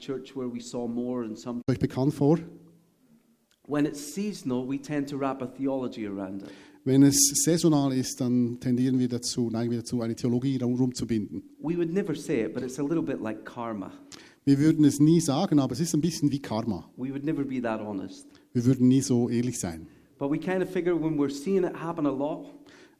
church where we saw more and some. euch bekannt vor? When it's seasonal, we tend to wrap a theology around it. Wenn es saisonal ist, dann tendieren wir dazu, neigen wir dazu, eine Theologie darum zu binden. We would never say it, but it's a little bit like karma. Wir würden es nie sagen, aber es ist ein bisschen wie Karma. We would never be that honest. Wir würden nie so ehrlich sein. But we kind of figure when we're seeing it happen a lot,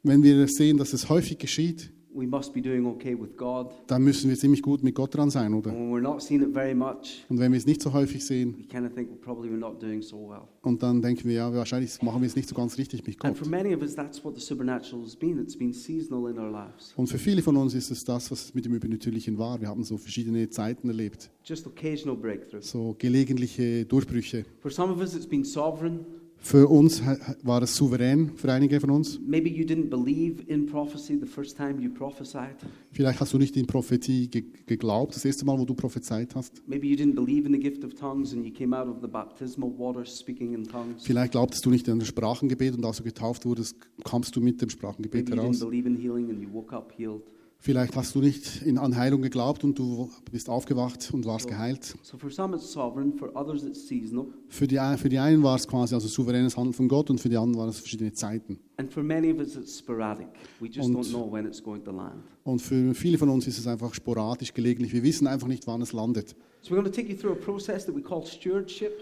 Wenn wir sehen, dass es häufig geschieht, we must be doing okay with God. dann müssen wir ziemlich gut mit Gott dran sein, oder? And when we're not seeing it very much, Und wenn wir es nicht so häufig sehen, we kind of think well, probably we're not doing so well. und dann denken wir, ja, wahrscheinlich machen wir es nicht so ganz richtig mit Gott. for many of us, that's what the supernatural has been. It's been seasonal in our lives. Und für viele von uns ist es das, was mit dem Übernatürlichen war. Wir haben so verschiedene Zeiten erlebt, Just occasional breakthroughs. so gelegentliche Durchbrüche. For some of us, it's been sovereign. Für uns war es souverän, für einige von uns. Maybe you didn't believe in prophecy the first time you prophesied. Vielleicht hast du nicht in Prophetie ge geglaubt, das erste Mal, wo du prophezeit hast. Maybe you didn't believe in the gift of tongues and you came out of the baptismal waters speaking in tongues. Vielleicht glaubtest du nicht an das Sprachengebet und als du getauft wurdest, kamst du mit dem Sprachengebet Maybe you didn't heraus. believe in healing and you woke up healed. Vielleicht hast du nicht in, an Heilung geglaubt und du bist aufgewacht und warst geheilt. So for some it's sovereign, for others it's seasonal, Für die, für die einen war es quasi also souveränes Handeln von Gott und für die anderen waren es verschiedene Zeiten. and for many of us it's sporadic. We just Und- don't know when it's going to land. Und für viele von uns ist es einfach sporadisch, gelegentlich. Wir wissen einfach nicht, wann es landet. So we're going to take you through a process that we call stewardship.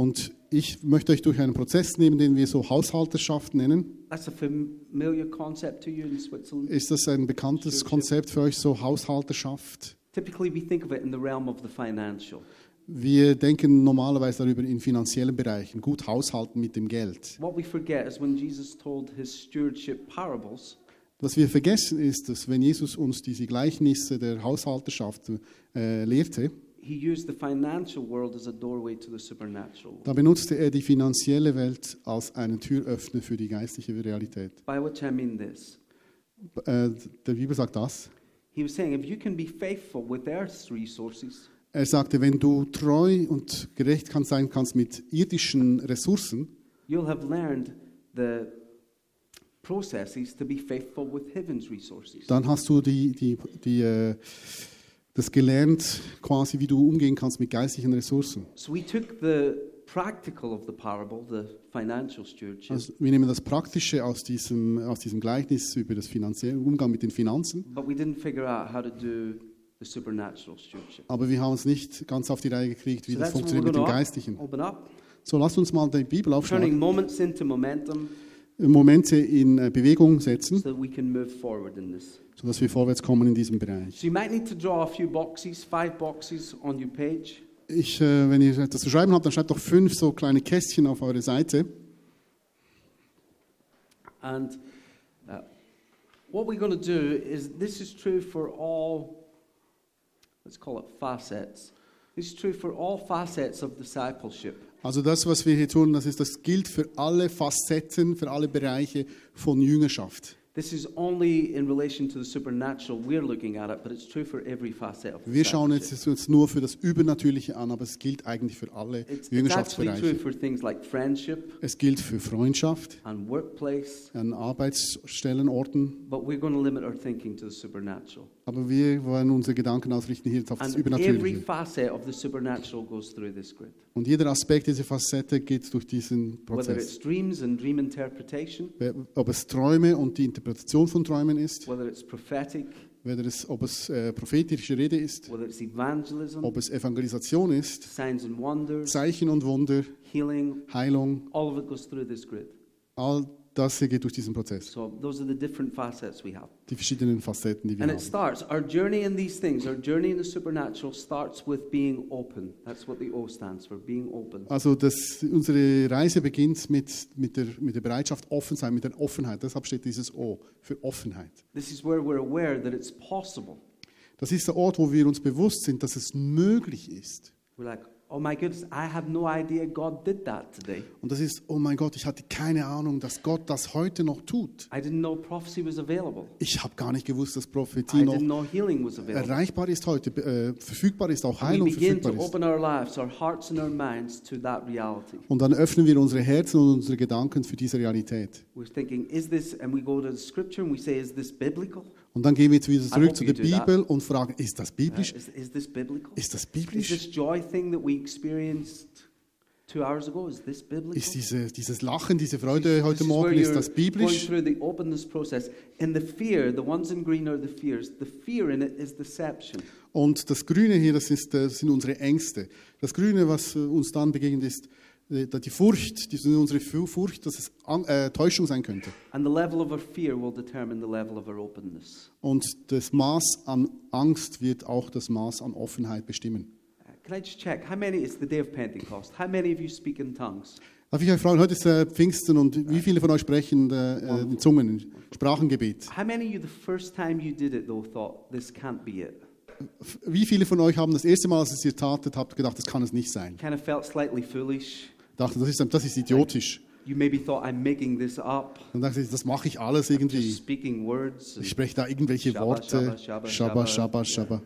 Und ich möchte euch durch einen Prozess nehmen, den wir so Haushalterschaft nennen. That's a familiar concept to you in Switzerland. Ist das ein bekanntes Konzept für euch, so Haushalterschaft? Wir denken normalerweise darüber in finanziellen Bereichen, gut haushalten mit dem Geld. What we forget is when Jesus told his stewardship parables, Was wir vergessen ist, dass wenn Jesus uns diese Gleichnisse der Haushalterschaft äh, lehrte, he used the financial world as a doorway to the supernatural. da benutzte er die finanzielle Welt als einen Türöffner für die geistliche Realität. By which I mean this. Äh, der Bibel sagt das. He was saying, if you can be faithful with earth's resources, Er sagte, wenn du treu und gerecht kann sein kannst mit irdischen Ressourcen, you'll have learned the processes to be faithful with heaven's resources. dann hast du die, die, die, äh, das gelernt, quasi wie du umgehen kannst mit geistlichen Ressourcen. So we took the practical of the parable, the financial stewardship, Also wir nehmen das Praktische aus diesem, aus diesem Gleichnis über das finanzielle Umgang mit den Finanzen, but we didn't figure out how to do the supernatural stewardship. aber wir haben es nicht ganz auf die Reihe gekriegt, wie So das funktioniert mit dem Geistlichen. open up, So, lasst uns mal die Bibel turning aufschlagen, moments into momentum Momente in äh, Bewegung setzen, so that we can move forward in this. sodass wir vorwärts kommen in diesem Bereich. So you might need to draw a few boxes, five boxes on your page. Ich, äh, wenn ihr etwas zu schreiben habt, dann schreibt doch fünf so kleine Kästchen auf eure Seite. And uh, what we're going to do is this is true for all, let's call it facets. This is true for all facets of discipleship. Also das, was wir hier tun, das, ist, das gilt für alle Facetten, für alle Bereiche von Jüngerschaft. This is only in relation to the supernatural we're looking at it, but it's true for every facet of Wir schauen jetzt uns nur für das Übernatürliche an, aber es gilt eigentlich für alle It's, it's actually true Jüngerschaftsbereiche. for things like friendship Es gilt für Freundschaft, and workplace, an Arbeitsstellen, Orten, but we're going to limit our thinking to the supernatural. Aber wir wollen unsere Gedanken ausrichten hier jetzt auf das And every Übernatürliche. facet of the supernatural goes through this grid. Und jeder Aspekt dieser Facette geht durch diesen Whether Prozess. it's dreams and dream interpretation, Ob es Träume und die Interpretation von Träumen ist, whether it's prophetic, whether es, ob es äh, prophetische Rede ist, whether it's evangelism, ob es Evangelisation ist, signs and wonders, Zeichen und Wunder, healing, Heilung, all of it goes through this grid. all das hier geht durch diesen Prozess. So those are the different facets we have. Die verschiedenen Facetten, die wir And it haben. starts, our journey in these things, our journey in the supernatural starts with being open. That's what the O stands for, being open. Also das, unsere Reise beginnt mit, mit, der, mit der Bereitschaft, offen sein, mit der Offenheit. Deshalb steht dieses O für Offenheit. This is where we're aware that it's possible. Das ist der Ort, wo wir uns bewusst sind, dass es möglich ist. We're like, oh my goodness, I have no idea God did that today. Und das ist, oh mein Gott, ich hatte keine Ahnung, dass Gott das heute noch tut. I didn't know prophecy was available. Ich habe gar nicht gewusst, dass I Prophetie didn't noch know healing was available. erreichbar ist heute, äh, verfügbar ist, auch And we Heilung begin to verfügbar ist. open our lives, our hearts and our minds to that reality. Und dann öffnen wir unsere Herzen und unsere Gedanken für diese Realität. We're thinking, is this, and we go to the scripture and we say, is this biblical? Und dann gehen wir jetzt wieder zurück zu der. Bibel und fragen, ist das biblisch? Is, is this biblical? Ist das Is biblisch? this joy thing that we experienced two hours ago, is this biblical? Ist diese, dieses Lachen, diese This Freude is- heute this is Morgen, ist das Going biblisch? through the openness process. And the fear, the ones in green are the fears. The fear in it is deception. Und das Grüne hier, das, ist, das sind unsere Ängste. Das Grüne, was äh, uns dann begegnet, ist die Furcht, die unsere Fu- Furcht, dass es An äh, Täuschung sein könnte. And the level of our fear will determine the level of our openness. Und das Maß an Angst wird auch das Maß an Offenheit bestimmen. Uh, Can I just check? How many, it's the day of Pentecost. How many of you speak in tongues? Darf ich euch fragen, heute ist äh, Pfingsten und wie viele von euch sprechen äh, äh, in Zungen, in Sprachengebet? How many of you, the first time you did it, though, thought, this can't be it? F- Wie viele von euch haben das erste Mal, als ihr es tatet, habt gedacht, das kann es nicht sein? Kind of felt slightly foolish. Dachte, das ist, das ist idiotisch. You maybe thought, I'm making this up. Dann dachte ich, das mache ich alles irgendwie. speaking words. Ich spreche da irgendwelche Shabba, Worte. shabba, shabba, Shabba.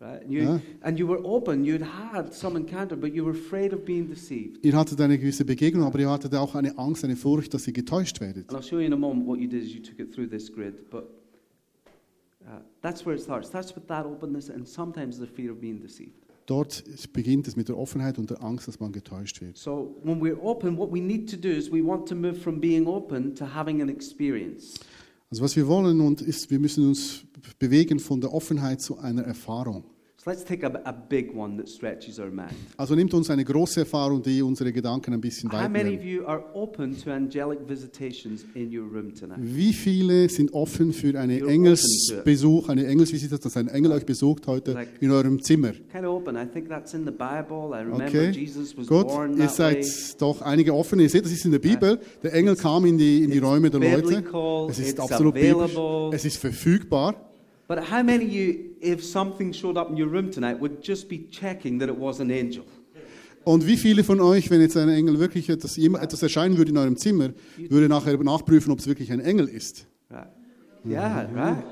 Right? And you, Yeah. and you were open. You'd had some encounter, but you were afraid of being deceived. Ihr hattet eine gewisse Begegnung, aber ihr hattet auch eine Angst, eine Furcht, dass ihr getäuscht werdet. And I'll show you in a moment what you did as you took it through this grid. But uh, that's where it starts. That's with that openness and sometimes the fear of being deceived. Dort beginnt es mit der Offenheit und der Angst, dass man getäuscht wird. So when we're open, what we need to do is we want to move from being open to having an experience. Also was wir wollen und ist, wir müssen uns bewegen von der Offenheit zu einer Erfahrung. So let's take a, a big one that stretches our mind. Also nimmt uns eine große Erfahrung, die unsere Gedanken ein bisschen How many of weiter. you are open to angelic visitations in your room tonight? Wie viele sind offen für einen Engelsbesuch, eine Engelsvisite, dass ein Engel euch besucht heute Like- in eurem Zimmer? Kind of open. I think that's in the Bible. I remember Okay, Jesus was gut. born Ihr seid doch einige offen. Ihr seht, das ist in der Bibel. Der Engel kam in die, in die Räume der Leute. Es ist absolut biblisch. Es ist verfügbar. But how many of you, if something showed up in your room tonight, would just be checking that it was an angel? Und wie viele von euch, wenn jetzt ein Engel wirklich etwas, etwas erscheinen würde in eurem Zimmer, würde nachher nachprüfen, ob es wirklich ein Engel ist? Right. Yeah, right.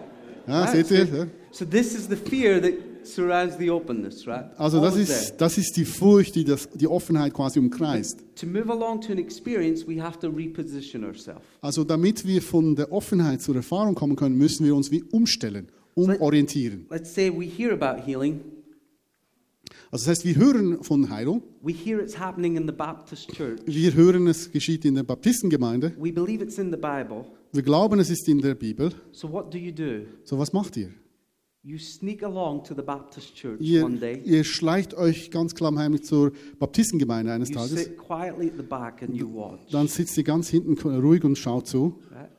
Ja, Right, seht so, ihr? Ja. so this is the fear that surrounds the openness, right? Also das ist, das ist die Furcht, die das, die Offenheit quasi umkreist. To move along to an experience, we have to reposition ourselves. Also damit wir von der Offenheit zur Erfahrung kommen können, müssen wir uns wie umstellen, umorientieren. Let's say we hear about healing. Also das heißt, wir hören von Heilung, We hear it's happening in the Baptist church. wir hören, es geschieht in der Baptistengemeinde, We believe it's in the Bible. wir glauben, es ist in der Bibel. So what do you do? So was macht ihr? You sneak along to the Baptist church Ihr, one day. ihr schleicht euch ganz klammheimlich zur Baptistengemeinde eines You Tages. sit quietly at the back and you watch. Dann sitzt ihr ganz hinten ruhig und schaut zu. Right?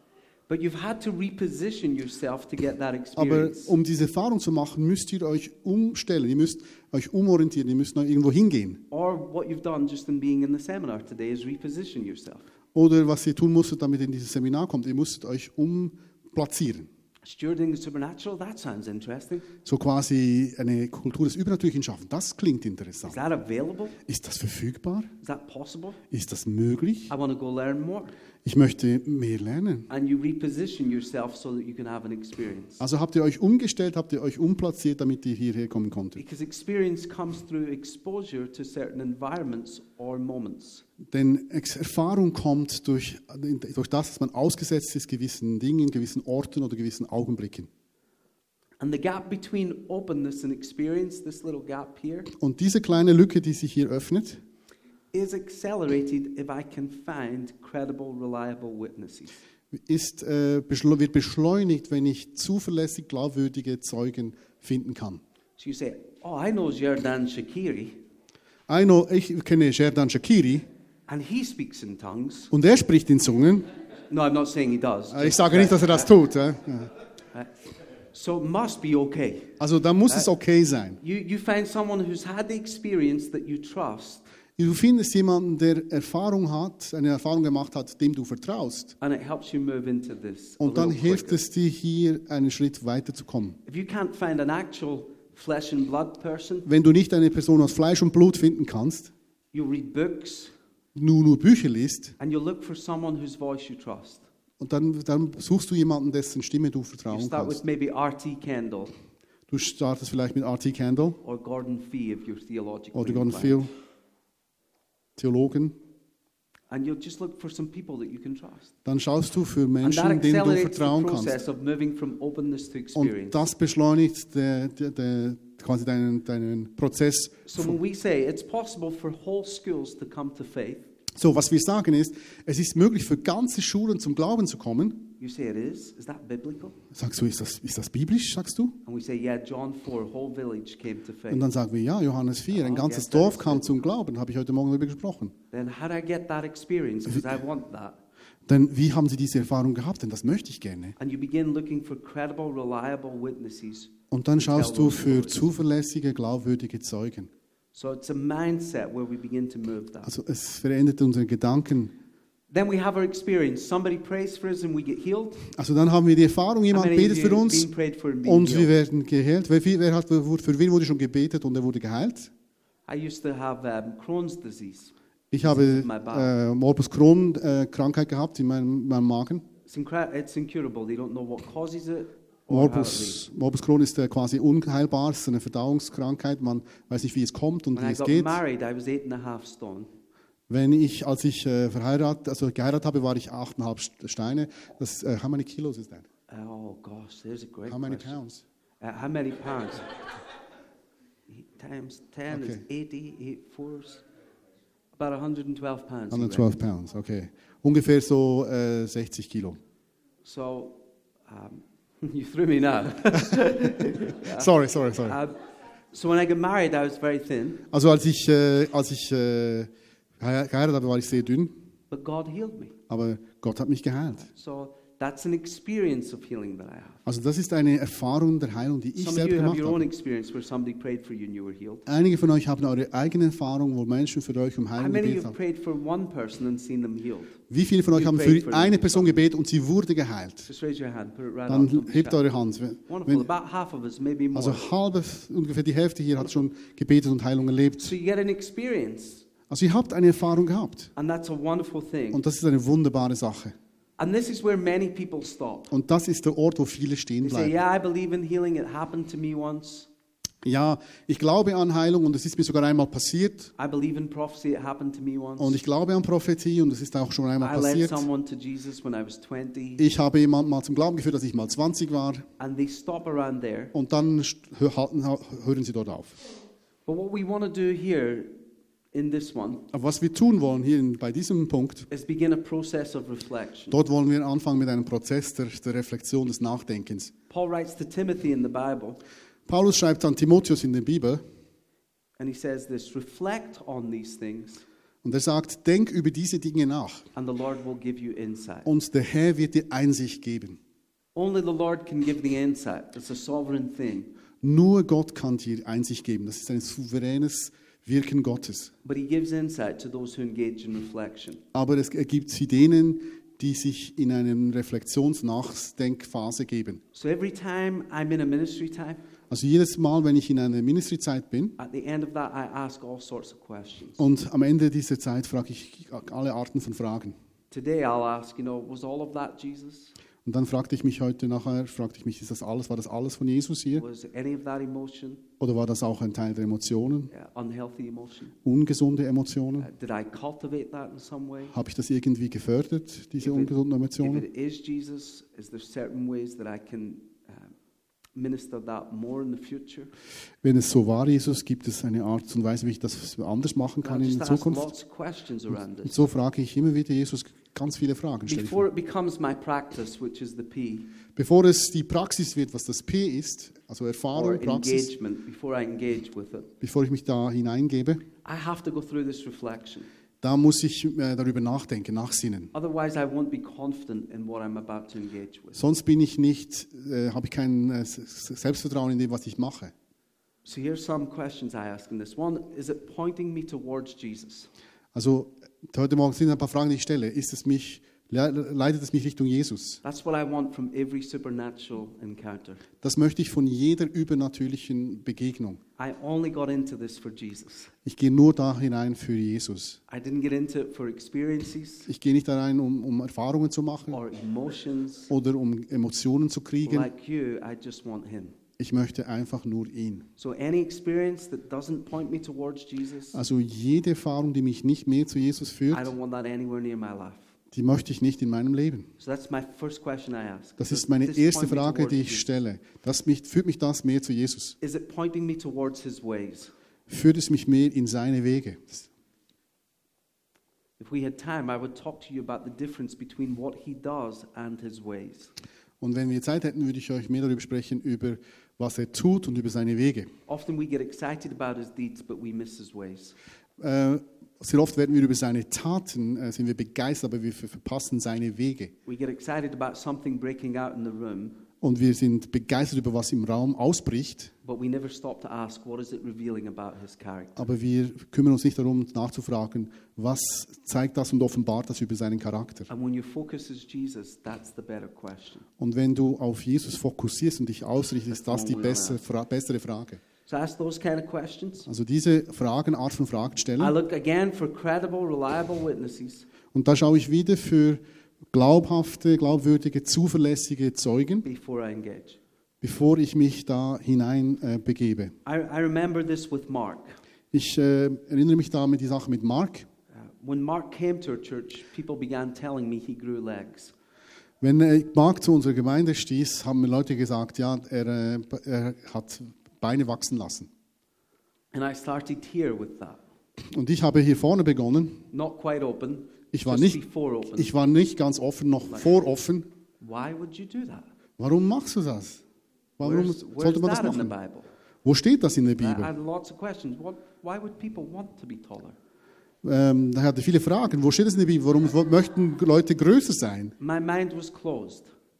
Aber um diese Erfahrung zu machen, müsst ihr euch umstellen. Ihr müsst euch umorientieren. Ihr müsst noch irgendwo hingehen. Or what you've done just in being in the seminar today is reposition yourself. Oder was ihr tun musstet, damit ihr in dieses Seminar kommt. Ihr musstet euch umplatzieren. Stewarding the supernatural, that sounds interesting. So quasi eine Kultur des Übernatürlichen schaffen. Das klingt Is interessant. that available? Ist das verfügbar? Is that possible? Ist das möglich? I want to go learn more. Ich möchte mehr lernen. And you reposition yourself so that you can have an experience. Also habt ihr euch umgestellt, habt ihr euch umplatziert, damit ihr hierher kommen konntet. Because experience comes through exposure to certain environments or moments. Denn Erfahrung kommt durch, durch das, dass man ausgesetzt ist gewissen Dingen, gewissen Orten oder gewissen Augenblicken. And the gap between openness and experience, this little gap here, Und diese kleine Lücke, die sich hier öffnet, is accelerated if I can find credible, reliable witnesses. ist, äh, wird beschleunigt, wenn ich zuverlässig glaubwürdige Zeugen finden kann. So you say, Oh, I know Jordan Shakiri, I know, ich kenne Sherdan Shakiri and he speaks in tongues. und er spricht in Zungen. No, I'm not saying he does. Äh, Ich sage nicht, dass er das tut. äh. Ja. So it must be okay. Also da muss es okay sein. You, you find someone who's had the experience that you trust, Du findest jemanden, der Erfahrung hat, eine Erfahrung gemacht hat, dem du vertraust. and it helps you move into this. Und dann hilft es dir, hier einen Schritt weiterzukommen. If you can't find an actual flesh and blood person, Wenn du nicht eine Person aus Fleisch und Blut finden kannst, you read books nur nur Bücher liest, and you look for someone whose voice you trust. und dann, dann suchst du jemanden, dessen Stimme du You vertrauen start with kannst. maybe R.T. Kendall Du startest vielleicht mit R.T. Kendall or Gordon Fee if you're theologically oder Gordon inclined. Theologen. And you'll just look for some people that you can trust. dann schaust du für Menschen, denen du vertrauen kannst. Und das beschleunigt der, der, der, quasi deinen, deinen Prozess. So when we say it's possible for whole schools to come to faith, So, was wir sagen ist, es ist möglich für ganze Schulen zum Glauben zu kommen. You say it is. Is that biblical? Sagst du, ist das, ist das biblisch, sagst du? And we say, yeah, John 4, whole village came to faith. Und dann sagen wir, ja, Johannes 4, ein ganzes Dorf kam zum Glauben, habe ich heute Morgen darüber gesprochen. Then how do I get that experience? Because I want that. Denn wie haben sie diese Erfahrung gehabt? Denn das möchte ich gerne. And you begin looking for credible, reliable witnesses. Und dann schaust du für zuverlässige, glaubwürdige Zeugen. So it's a mindset where we begin to move that. Also es verändert unsere Gedanken. Then we have our experience. Somebody prays for us and we get healed. Also dann haben wir die Erfahrung, jemand betet für uns und wir werden geheilt. Wer, wer hat, für wen wurde schon gebetet und er wurde geheilt? I used to have um, Crohn's disease. Ich habe äh, Morbus Crohn äh, Krankheit gehabt in meinem, meinem Magen. It's, incurable. They don't know what causes it. Morbus, Morbus Crohn ist äh, quasi unheilbar, es ist eine Verdauungskrankheit. Man weiß nicht, wie es kommt und When wie I es got geht. married, I was eight and a half stone. Wenn ich, als ich äh, verheiratet, also geheiratet habe, war ich 8,5 Steine. Das, äh, how many kilos is that? Oh gosh, there's a great How many question. pounds? Uh, how many pounds? Times 10 is Okay. 80, eight fours. About 112 pounds. he 112 reckons. pounds, okay. Ungefähr so äh, 60 Kilo. So, um, you threw me now. Sorry, sorry, sorry. Uh, so when I got married, I was very thin, Also als ich, äh, als ich äh, geheiratet habe, war ich sehr dünn, but God healed me. aber Gott hat mich geheilt. So that's an experience of healing that I have. Also das ist eine Erfahrung der Heilung, die ich selbst gemacht habe. Einige von euch haben eure eigene Erfahrung, wo Menschen für euch um Heilung gebetet haben. Wie viele von euch haben für eine. Person gebetet und sie wurde geheilt? Dann hebt eure Hand. Wenn- Wonderful. Wenn, About half of us, maybe more. also halbe, ungefähr die Hälfte hier hat schon gebetet und Heilung erlebt. So you get an experience, Also ihr habt eine Erfahrung gehabt. and that's a wonderful thing. Und das ist eine wunderbare Sache. And this is where many people stop. Und das ist der Ort, wo viele stehen They say, bleiben. Yeah, I believe in healing. It happened to me once. Ja, ich glaube an Heilung und es ist mir sogar einmal passiert. I believe in prophecy. It happened to me once. Und ich glaube an Prophetie und es ist auch schon einmal I led passiert. someone to Jesus when I was 20. Ich habe jemanden mal zum Glauben geführt, als ich mal 20 war. And they stop around there. Und dann st- hö- halten- hören sie dort auf. But what we want to do here in this one Aber was wir tun wollen hier in, bei diesem Punkt, is begin a process of reflection. dort wollen wir anfangen mit einem Prozess der, der Reflexion, des Nachdenkens. Paul writes to Timothy in the Bible, Paulus schreibt an Timotheus in der Bibel and he says this Reflect on these things, und er sagt, denk über diese Dinge nach and the Lord will give you insight. und der Herr wird dir Einsicht geben. Only the Lord can give the insight. It's a sovereign thing. Nur Gott kann dir Einsicht geben. Das ist ein souveränes Wirken Gottes. But he gives insight to those who engage in reflection. Aber es ergibt sie denen, die sich in eine Reflexions-Nachdenkphase geben. So every time I'm in a ministry time, Also jedes Mal, wenn ich in einer Ministryzeit bin at the end of that, I ask all sorts of questions. und am Ende dieser Zeit frage ich alle Arten von Fragen. Today I'll ask, you know, was all of that Jesus? Und dann fragte ich mich heute nachher, fragte ich mich, ist das alles, war das alles von Jesus hier? Oder war das auch ein Teil der Emotionen, uh, ungesunde Uh, Emotionen? did I cultivate that in some way? Habe ich das irgendwie gefördert, diese ungesunden If Emotionen? it is Jesus, is there certain ways that I can uh? Wenn es so war, Jesus, gibt es eine Art und Weise, wie ich das anders machen kann in ask Zukunft? Und so frage ich immer wieder Jesus ganz viele Fragen. stelle Before it becomes my practice, which is the P, Bevor es die Praxis wird, was das P ist, also or Erfahrung, Praxis, engagement, before I engage with it, bevor ich mich da hineingebe, I have to go through this reflection. da muss ich äh, darüber nachdenken, nachsinnen. Otherwise, I won't be confident in what I'm about to engage with. Sonst bin ich nicht, äh, habe ich kein äh, Selbstvertrauen in dem, was ich mache. So here's some questions I ask in this. One, is it pointing me towards Jesus? Also heute Morgen sind ein paar Fragen, die ich stelle. Ist es mich, le- leitet es mich Richtung Jesus? That's what I want from every supernatural encounter. Das möchte ich von jeder übernatürlichen Begegnung. I only got into this for Jesus. Ich gehe nur da hinein für Jesus. I didn't get into it for experiences Ich gehe nicht da rein, um, um Erfahrungen zu machen or emotions. oder um Emotionen zu kriegen. Ich möchte einfach nur ihn. So any experience that doesn't point me towards Jesus, Also jede Erfahrung, die mich nicht mehr zu Jesus I führt, don't want that anywhere near my life. die möchte ich nicht in meinem Leben. So that's my first question I ask. Das Does ist meine this erste point me Frage, towards die ich Jesus? stelle. Das mich, führt mich das mehr zu Jesus? Is it pointing me towards his ways? Führt es mich mehr in seine Wege? If we had time, I would talk to you about the difference between what he does and his ways. Und wenn wir Zeit hätten, würde ich euch mehr darüber sprechen, über was er tut und über seine Wege. Often we get excited about his deeds, but we miss his ways. Äh, sehr oft werden wir über seine Taten, äh, sind wir begeistert, aber wir ver- verpassen seine Wege. We get excited about something breaking out in the room, Und wir sind begeistert über was im Raum ausbricht, but we never stop to ask, what is it revealing about his character? aber wir kümmern uns nicht darum, nachzufragen, was zeigt das und offenbart das über seinen Charakter. And when your focus is Jesus. Und wenn du auf Jesus fokussierst und dich ausrichtest, ist das die bessere, Fra bessere Frage. So ask those kind of questions. Also diese Fragen, Art von Fragen I stellen. look again for credible, reliable witnesses Und da schaue ich wieder für glaubhafte, glaubwürdige, zuverlässige Zeugen, before I engage. bevor ich mich da hinein äh, begebe. I, I remember this with Mark. Ich äh, erinnere mich da mit die Sache mit Mark. Uh, when Mark came to our church, people began telling me he grew legs. Wenn äh, Mark zu unserer Gemeinde stieß, haben mir Leute gesagt, ja, er, äh, er hat Beine wachsen lassen. And I started here with that. Und ich habe hier vorne begonnen. Not quite open, Ich war nicht, ich war nicht ganz offen, noch voroffen. Warum machst du das? Warum sollte man das machen? Wo steht das in der Bibel? Ähm, da hatte viele Fragen. Wo steht das in der Bibel? Warum möchten Leute größer sein?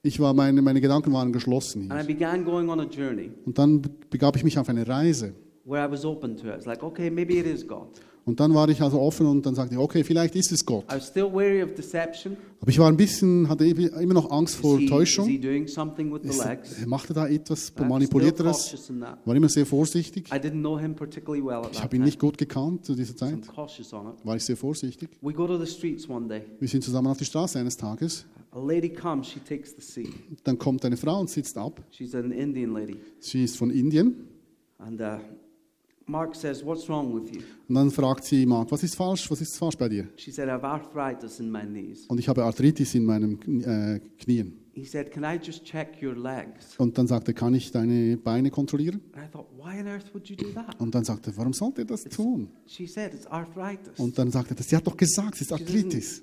Ich war, meine, meine Gedanken waren geschlossen. Und dann begab ich mich auf eine Reise. where I was open to it. It's like, okay, maybe it is God. Und dann war ich also offen und dann sagte ich, okay, vielleicht ist es Gott. I was still wary of deception. Aber ich war ein bisschen, hatte immer noch Angst vor Täuschung. Ist, er machte da etwas, I'm manipuliert still er es. cautious in that. War immer sehr vorsichtig. I didn't know him particularly well at Ich habe ihn nicht gut gekannt zu dieser Zeit. War ich sehr vorsichtig. We go to the streets one day. Wir sind zusammen auf die Straße eines Tages. A lady comes, she takes the seat. Dann kommt eine Frau und sitzt ab. She's an Indian lady. Sie ist von Indien. And uh, Mark says, What's wrong with you? Und dann fragt sie Mark, was ist falsch? Was ist falsch bei dir? She said, I have arthritis in my knees. Und ich habe Arthritis in meinen äh, Knien. He said, Can I just check your legs? Und dann sagte kann ich deine Beine kontrollieren? Thought? Und dann sagte warum sollte er das tun? She said, It's arthritis. Und dann sagte er, sie hat doch gesagt, es ist Arthritis.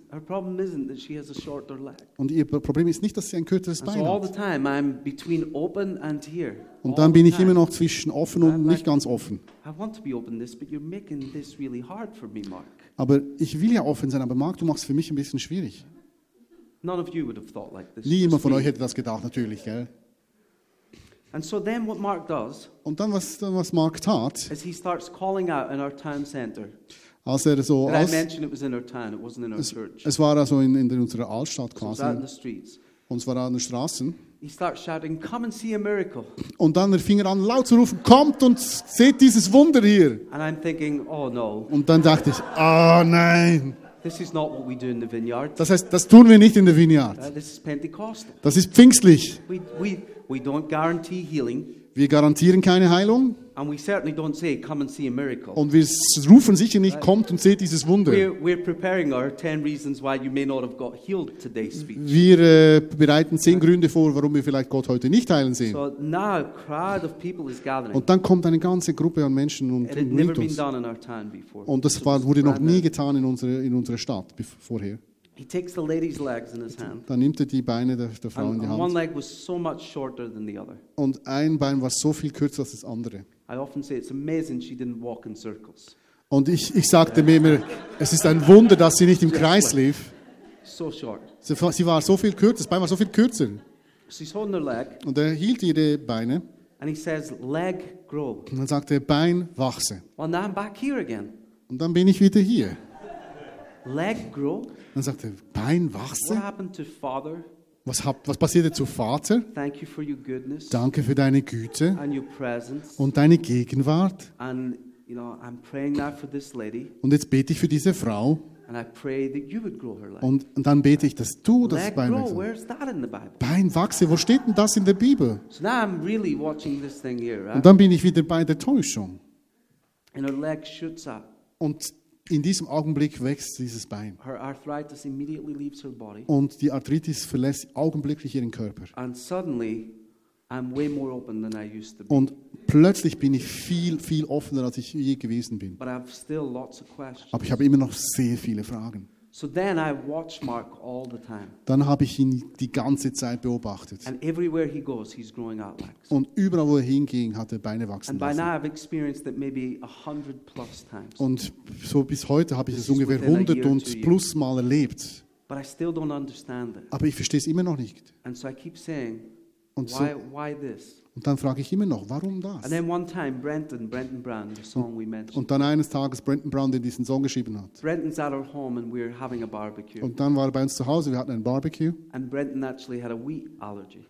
Und ihr Problem ist nicht, dass sie ein kürzeres so Bein all the hat. time, I'm between open and here. Und All dann bin ich immer noch zwischen offen und nicht ganz offen. I want to be open this, but you're making this really hard for me, Mark. Aber ich will ja offen sein, aber Marc, du machst es für mich ein bisschen schwierig. Niemand von euch hätte das gedacht, natürlich. Gell? And so then what Mark does Und dann, was, was Marc tat, is he starts calling out in our town center. als er so And I aus, mentioned it was in our town, it wasn't in our es, church. es war also in, in unserer Altstadt So it was out in quasi, the streets. und es war an den Straßen. He starts shouting, Come and see a miracle. Und dann fing er an laut zu rufen, kommt und seht dieses Wunder hier. And I'm thinking, Oh no, Und dann dachte ich, ah nein, this is not what we do in the vineyard. das heißt, das tun wir nicht in der Vineyard. Uh, this is Pentecostal. Das ist pfingstlich. We, we, we don't guarantee healing, Wir garantieren keine Heilung and we certainly don't say, Come and see a miracle. und wir rufen sicher nicht, kommt und seht dieses Wunder. We're, we're preparing our 10 reasons why you may not have got healed today speech. Wir äh, bereiten zehn Gründe vor, warum wir vielleicht Gott heute nicht heilen sehen. So now a crowd of people is gathering. Und dann kommt eine ganze Gruppe an Menschen und It had never umringt been uns. done in our town before. Und das war, wurde noch nie getan in unserer, in unserer Stadt vorher. He takes the lady's legs in his hand. Dann nimmt er die Beine der, der Frau in die and one Hand. leg was so much shorter than the other. Und ein Bein war so viel kürzer als das andere. I often say it's amazing she didn't walk in circles. Und ich, ich sagte mir immer, es ist ein Wunder, dass sie nicht im Kreis lief. So short. Sie, war- sie war so viel kürzer, das Bein war so viel kürzer. She's holding her leg, Und er hielt ihre Beine and he says, Leg grow. und dann sagte er, Bein wachse. Well, now I'm back here again. Und dann bin ich wieder hier. Leg grow? Dann sagte er, Bein What wachse? happened to Father? Was, hab, was passierte zu Vater? Thank you for your goodness Danke für deine Güte and your presence. und deine Gegenwart. And, you know, I'm praying now for this lady. Und jetzt bete ich für diese Frau. And I pray that you would grow her leg. Und, und dann bete ich, dass du das leg Bein grow, wächst. where's that in the Bible? Bein wachse, wo steht denn das in der Bibel? So now I'm really watching this thing here, right? Und dann bin ich wieder bei der Täuschung. And her leg shoots up. Und in diesem Augenblick wächst dieses Bein. Her arthritis immediately leaves her body. Und die Arthritis verlässt augenblicklich ihren Körper. And suddenly, I'm way more open than I used to be. Und plötzlich bin ich viel, viel offener, als ich je gewesen bin. But I have still lots of questions. Aber ich habe immer noch sehr viele Fragen. So then I watch Mark all the time. Dann habe ich ihn die ganze Zeit beobachtet. And everywhere he goes, he's growing out legs. Und überall, wo er hinging, hat er Beine wachsen And by lassen. now, I've experienced it maybe a hundred plus times. Und so bis heute habe ich es ungefähr within a 100 year, two und plus Mal erlebt. But I still don't understand it. Aber ich verstehe es immer noch nicht. And so I keep saying, Und, so, why, why this? Und dann frage ich immer noch, warum das? And then one time, Brenton, Brenton Brown, the song we mentioned, Und dann eines Tages Brenton Brown, der diesen Song geschrieben hat. Brenton's at our home and we're having a barbecue. Und dann war er bei uns zu Hause, wir hatten ein Barbecue. And Brenton actually had a wheat allergy.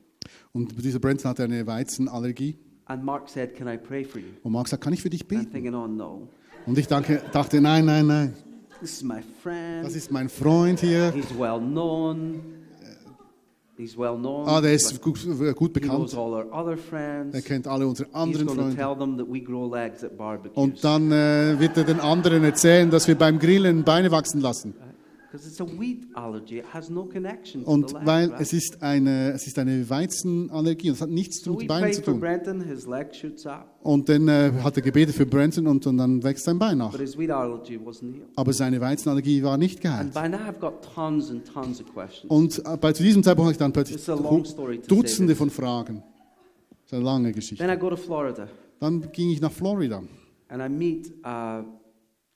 Und dieser Brenton hatte eine Weizenallergie. And Mark said, Can I pray for you? Und Mark sagt, kann ich für dich And I'm beten? thinking, Oh no, Und ich dachte, dachte nein, nein, nein. this is my friend. Das ist mein Freund hier. He's well known. He's well known. Ah, der ist gut, gut he knows bekannt. Er kennt alle unsere anderen Freunde. Und dann äh, wird er den anderen erzählen, dass wir beim Grillen Beine wachsen lassen. Because it's a wheat allergy. It has no connection to Und weil es ist eine, es ist eine Weizenallergie und es hat nichts mit Beinen zu tun. Und dann äh, hat er gebetet für Brenton und, und dann wächst sein Bein nach. But his wheat allergy wasn't healed. Aber seine Weizenallergie war nicht geheilt. Und äh, bei zu diesem Zeitpunkt habe ich dann plötzlich Dutzende von Fragen. Das ist eine lange Geschichte. Dann ging ich nach Florida and I meet uh,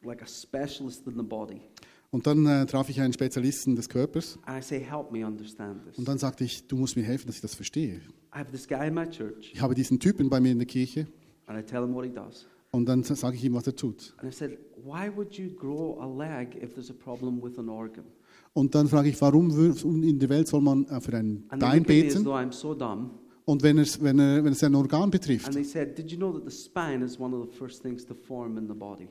like a specialist in the body. Und dann äh, traf ich einen Spezialisten des Körpers And I say, help me understand this. und dann sagte ich, du musst mir helfen, dass ich das verstehe. I have this guy in my church Ich habe diesen Typen bei mir in der Kirche and I tell him what he does. und dann sage ich ihm, was er tut. And I said, why would you grow a leg if there's a problem with an organ? Und dann frage ich, warum in der Welt soll man äh, für ein And Bein beten? I'm so dumb. Und wenn es, wenn, er, wenn es ein Organ betrifft, And they said, did you know that the spine is one of the first things to form in the body?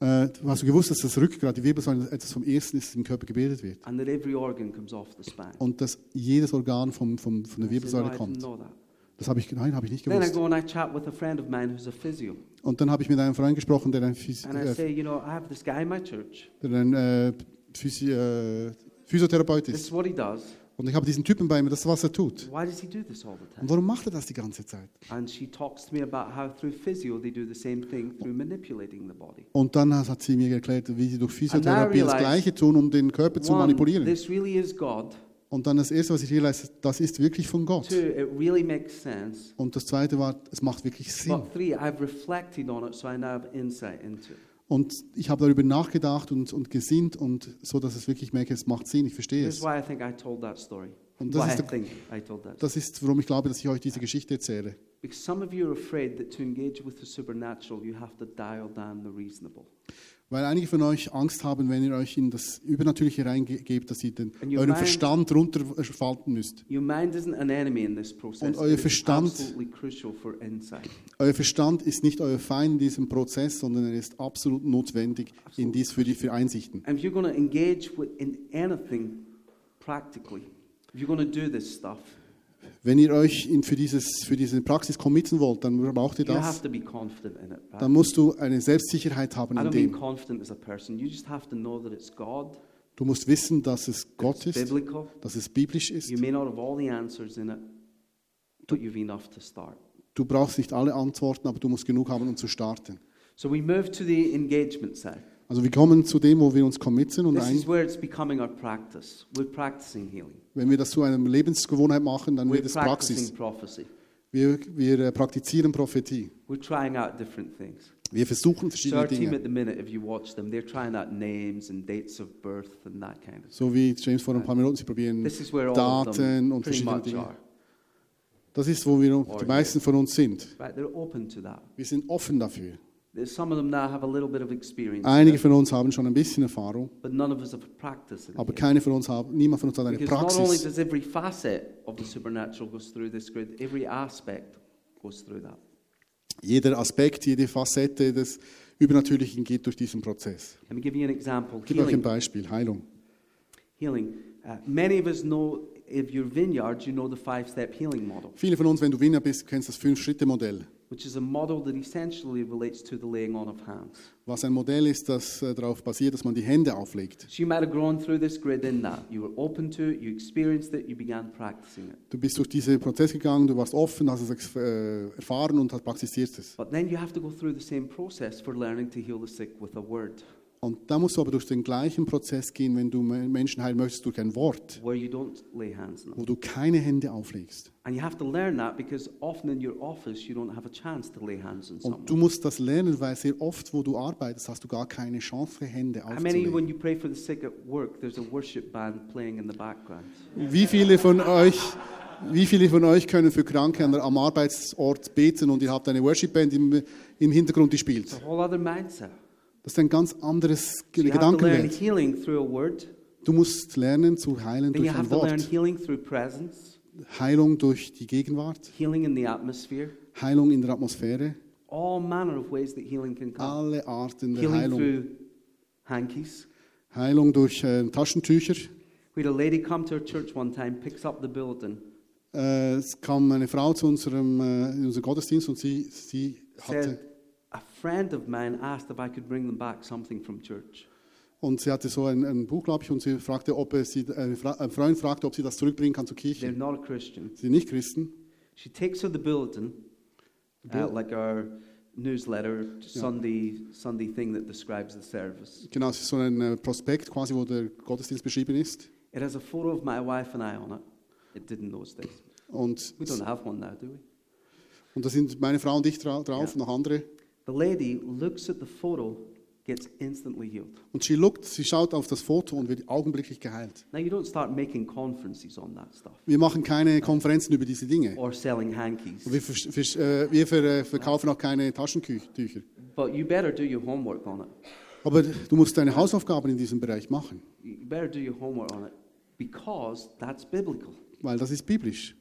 Äh, hast du gewusst, dass das Rückgrat, die Wirbelsäule etwas vom Ersten ist, das im Körper gebildet wird? And that every organ comes off the spine. Und dass jedes Organ vom, vom, von der I said, no, Wirbelsäule I didn't kommt. know that. Das habe ich, nein, habe ich nicht Then I gewusst. go and I chat with a friend of mine who's a physio. Und dann habe ich mit einem Freund gesprochen, der ein, Phys And I äh, say, you know, I have this guy in my church. der ein äh, Physi äh, Physiotherapeut This ist. is what he does. Und ich habe diesen Typen bei mir, das ist, was er tut. Why does he do this all the Und time? warum macht er das die ganze Zeit? And she talks to me about how through physio they do the same thing through manipulating the body. Und dann hat sie mir erklärt, wie sie durch Physiotherapie das Gleiche tun, um den Körper zu manipulieren. this really is God. Und dann das Erste, was ich realisiert das ist wirklich von Gott. Two, really. Und das Zweite war, es macht wirklich Sinn. But three, I've reflected on it, so I now have insight into it. Und ich habe darüber nachgedacht und, und gesinnt und so, dass ich wirklich merke, es macht Sinn, ich verstehe es. why I think I told that story. Und das why ist der- think I told that. Das ist, warum ich glaube, dass ich euch diese Geschichte erzähle. Because some of you are afraid that to engage with the supernatural, you have to dial down the reasonable. Weil einige von euch Angst haben, wenn ihr euch in das Übernatürliche reingebt, dass ihr den, euren mind- Verstand runterfalten müsst. Your mind isn't an enemy in this process. Und euer Verstand-. Euer Verstand ist nicht euer Feind in diesem Prozess, sondern er ist absolut notwendig in dies für die für Einsichten. And if you're going to engage with, in anything practically, if you're going to do this stuff, Wenn ihr euch in, für, dieses, für diese Praxis committen wollt, dann braucht ihr das. it. Right? Dann musst du eine Selbstsicherheit haben in dem. Du musst wissen, dass es Gott ist, biblical. dass es biblisch ist. It. Du brauchst nicht alle Antworten, aber du musst genug haben, um zu starten. So we move to the engagement side. Also wir kommen zu dem, wo wir uns committen und This ein, is where it's becoming our practice. We're practicing healing. wenn wir das zu einer Lebensgewohnheit machen, dann We're wird es practicing Praxis. prophecy. Wir, wir äh, praktizieren Prophetie. We're trying out different things. Wir versuchen So verschiedene our team Dinge. at the minute, if you watch them, they're trying out names and dates of birth and that kind of stuff. So wie James vor ein paar Minuten, sie probieren This is where all of Daten them und pretty verschiedene much Dinge. are. Das ist, wo wir, die meisten von uns sind. Right? They're open to that. Wir sind offen dafür. There's- Some of them now have a little bit of experience, Einige von uns haben schon ein bisschen Erfahrung, but none of us have practiced it. aber keine von uns haben, niemand von uns hat eine Praxis. does every facet of the supernatural goes through this grid, every aspect goes through that. Jeder Aspekt, jede Facette des Übernatürlichen geht durch diesen Prozess. Let me give you an example. Ich gebe euch ein. Beispiel, Heilung. Healing. Uh, many of us know, if you're vineyards, you know the five-step healing model, Viele von uns, wenn du Wiener bist, kennst das Fünf-Schritte-Modell, which is a model that essentially relates to the laying on of hands. was ein Modell ist, das äh, darauf basiert, dass man die Hände auflegt. So you might have grown through this grid in that. You were open to it, you experienced it, you began practicing it. Du bist durch diesen Prozess gegangen, du warst offen, hast es äh, erfahren und hast praktizierst es. But then you have to go through the same process for learning to heal the sick with a word, Und da musst du aber durch den gleichen Prozess gehen, wenn du Me- Menschen heilen möchtest, durch ein Wort, where you don't lay hands on them. wo du keine Hände auflegst. And you have to learn that because often in your office you don't have a chance to lay hands on someone. Und du musst das lernen, weil sehr oft, wo du arbeitest, hast du gar keine Chance, Hände How many, when aufzulegen. you pray for the sick at work, there's a worship band playing in the background? Wie viele von euch, wie viele von euch können für Kranke an- am Arbeitsort beten und ihr habt eine Worship-Band im, im Hintergrund, die It's spielt? a whole other mindset. Das ist ein ganz anderes So Gedankenwelt. Du musst lernen zu heilen Then durch ein Wort. presence, Heilung durch die Gegenwart, healing in the atmosphere. Heilung in der Atmosphäre, All manner of ways that healing can come. alle Arten der Healing Heilung. through hankies. Heilung durch äh, Taschentücher. We had a lady come to our church one time, picks up the bulletin, Äh, es kam eine Frau zu unserem, äh, in unserem Gottesdienst und sie, sie hatte, said, friend of mine asked if I could bring them back something from church. und sie hatte so ein, ein Buch, glaube ich, und sie fragte, ob er sie, äh, ein Freund fragte, ob sie das zurückbringen kann zur They're Kirche. not a Christian. Sie sind nicht Christen. She takes her the bulletin, uh, like our newsletter, Sunday, Sunday thing that describes the service. Genau, es ist so ein äh, Prospekt quasi, wo der Gottesdienst beschrieben ist. It has a photo of my wife and I on it. It did in those days. Und, We don't have one now, do we? und da sind meine Frau und ich dra drauf, Ja. noch andere. The lady looks at the photo, gets instantly healed. Und sie, lookt, sie schaut auf das Foto und wird augenblicklich geheilt. Now, you don't start making conferences on that stuff Wir machen keine Konferenzen über diese Dinge. or selling hankies, Wir, vers- vers- äh, wir ver äh, verkaufen auch keine Taschentücher. but you better do your homework on it. Aber du musst deine Hausaufgaben in diesem Bereich machen, You better do your homework on it because that's biblical. weil das ist biblisch.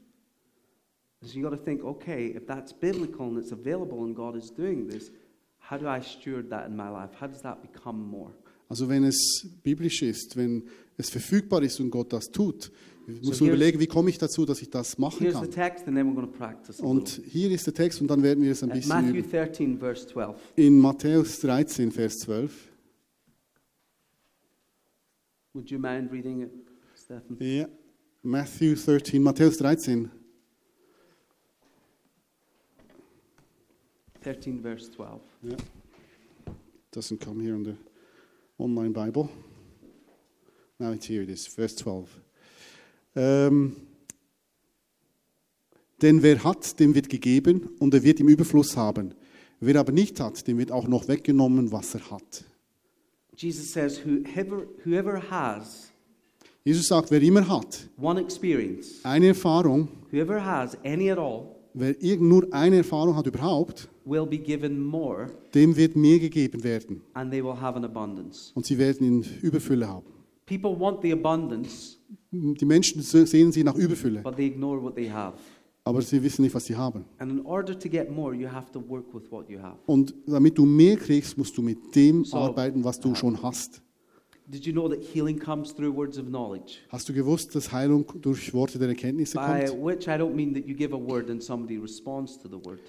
So you got to think, okay, if that's biblical and it's available and God is doing this, how do I steward that in my life? How does that become more? Also wenn es biblisch ist, wenn es verfügbar ist und Gott das tut, muss man überlegen, wie komme ich dazu, dass ich das machen kann. text, Und hier ist der Text und dann werden wir es ein Uh, bisschen Matthew üben. 13, verse 12. In Matthäus 13, Vers 12. Would you mind reading it, Stephen? Ja. Matthew 13, Matthäus 13. 13, verse 12. Yeah. Doesn't come here in the online Bible. Now it's here, it is, verse 12. Ähm, denn wer hat, dem wird gegeben und er wird im Überfluss haben. Wer aber nicht hat, dem wird auch noch weggenommen, was er hat. Jesus says, whoever, whoever has Jesus sagt, wer immer hat, one experience, eine Erfahrung, whoever has any at all, wer irgend nur eine Erfahrung hat überhaupt, will be given more dem wird mehr gegeben werden. and they will have an abundance. Und sie werden in Überfülle haben. People want the abundance, Die Menschen sehen sie nach Überfülle, but they ignore what they have. aber sie wissen nicht, was sie haben. More. Und damit du mehr kriegst, musst du mit dem So, arbeiten, was du schon hast. You know? Hast du gewusst, dass Heilung durch Worte der Erkenntnisse By kommt? which I don't mean that you give a word and somebody responds to the word.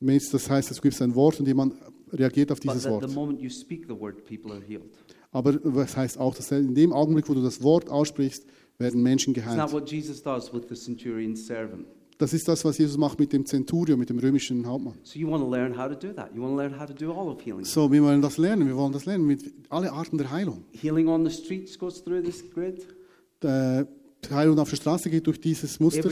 Das heißt, du gibst ein Wort und jemand reagiert auf dieses Wort. Aber das heißt auch, dass in dem Augenblick, wo du das Wort aussprichst, werden Menschen geheilt. Das ist das, was Jesus macht mit dem Zenturion, mit dem römischen Hauptmann. So wir wollen das lernen. Wir wollen das lernen mit alle Arten der Heilung. Healing on the streets goes through this grid. Äh, Die Heilung auf der Straße geht durch dieses Muster,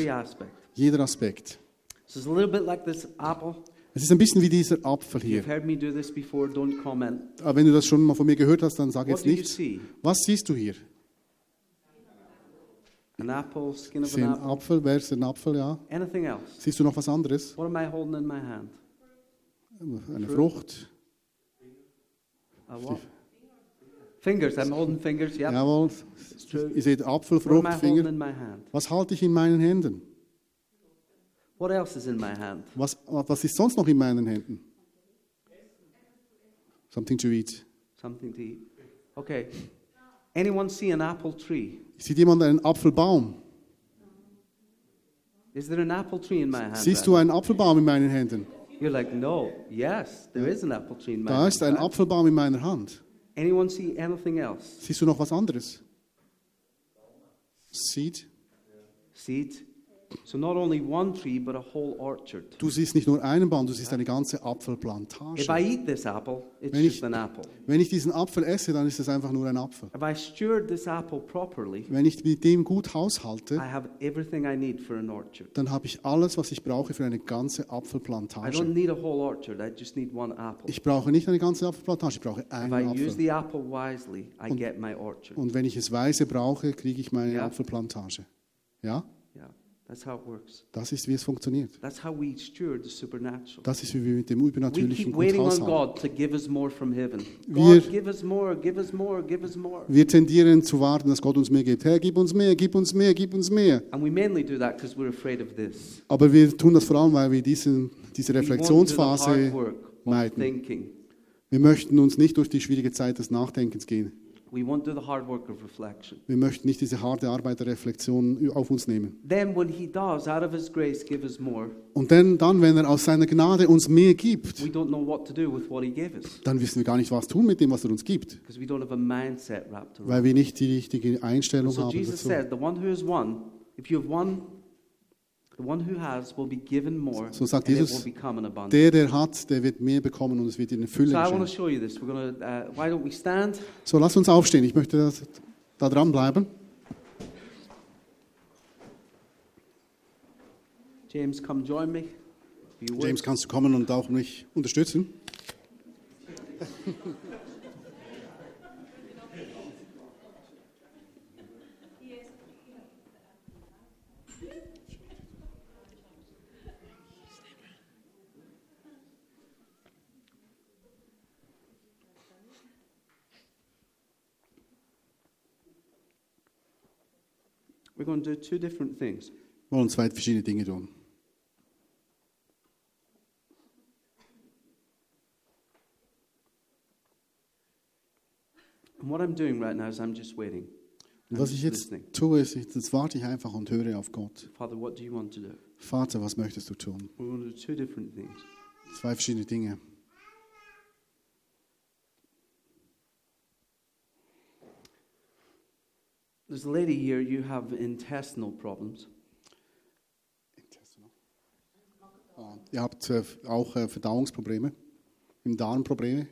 jeder Aspekt. So it's a little bit like this apple. Es ist ein bisschen wie dieser Apfel hier. You've heard me do this before. Don't comment. Aber wenn du das schon mal von mir gehört hast, dann sag What jetzt nichts. Was siehst du hier? An apple, skin of an ein apple. Apfel, wer ist ein Apfel, ja. Siehst du noch was anderes? Eine Frucht. Fingers. I'm holding fingers. Yep. Jawohl. Ihr seht Apfel, Frucht, Finger. Was halte ich in meinen Händen? What else is in my hand? Was, was ist sonst noch in meinen Händen? Something to eat. Something to eat. Okay. Anyone see an apple tree? Sieht jemand einen Apfelbaum? Is there an apple tree in my hand? Siehst du einen Apfelbaum in meinen Händen? You're like, no. Yes, there is an apple tree in my Da hand. ist ein right? Apfelbaum in meiner Hand. Anyone see anything else? Siehst du noch was anderes? Seed? Seed. So not only one tree, but a whole orchard. Du siehst nicht nur einen Baum, du siehst eine ganze If Apfelplantage. I eat this apple, it's Wenn just ich- an apple. Wenn ich diesen Apfel esse, dann ist es einfach nur ein Apfel. If I steward this apple properly, Wenn ich mit dem gut I haushalte, have everything I need for an orchard. dann habe ich alles, was ich brauche für eine ganze I Apfelplantage. don't need a whole orchard, I just need one apple. Ich brauche nicht eine ganze Apfelplantage, ich brauche If einen I use Apfel. the apple wisely, I get my orchard. Und wenn ich es weise brauche, kriege ich meine Ja. Apfelplantage. Ja, das ist, wie es funktioniert. That's how we steward the supernatural. Das ist, wie wir mit dem We Übernatürlichen keep gut waiting on haushalten. God to give us more from heaven. Wir- God, give us more, give us more, give us more. Wir tendieren zu warten, dass Gott uns mehr gibt. Herr, gib uns mehr, gib uns mehr, gib uns mehr. And we mainly do that because we're afraid of this. Aber wir tun das vor allem, weil wir diese the Reflexionsphase meiden. Wir möchten uns nicht durch die schwierige Zeit des Nachdenkens gehen. We won't do the hard work of reflection. Wir möchten nicht diese harte Arbeit der Reflexion auf uns nehmen. Then, when He does, out of His grace, give us more, Und dann, dann, wenn er aus seiner Gnade uns mehr gibt, we don't know what to do with what He gave us dann wissen wir gar nicht, was tun mit dem, was er uns gibt, because we don't have a mindset wrapped around. weil wir nicht die richtige Einstellung So haben dazu. So sagt Jesus, it will become an abundance." Der, der hat, der wird mehr bekommen und es wird in Fülle So I want to geschehen. Uh, why don't we stand? So, lass uns aufstehen. Ich möchte das, da dranbleiben. James, come join me. James, kannst du kommen und auch mich unterstützen? We're going to do two different things. Wir wollen zwei verschiedene Dinge tun. And what I'm doing right now is I'm just waiting. Und I'm was ich jetzt listening. tue, ist, jetzt warte ich einfach und höre auf Gott. Father, what do you want to do? Vater, was möchtest du tun? We're going to do two different things. Zwei verschiedene Dinge. There's a lady here, you have intestinal problems. Ah, Ihr habt äh, auch äh, Verdauungsprobleme, im Darmprobleme.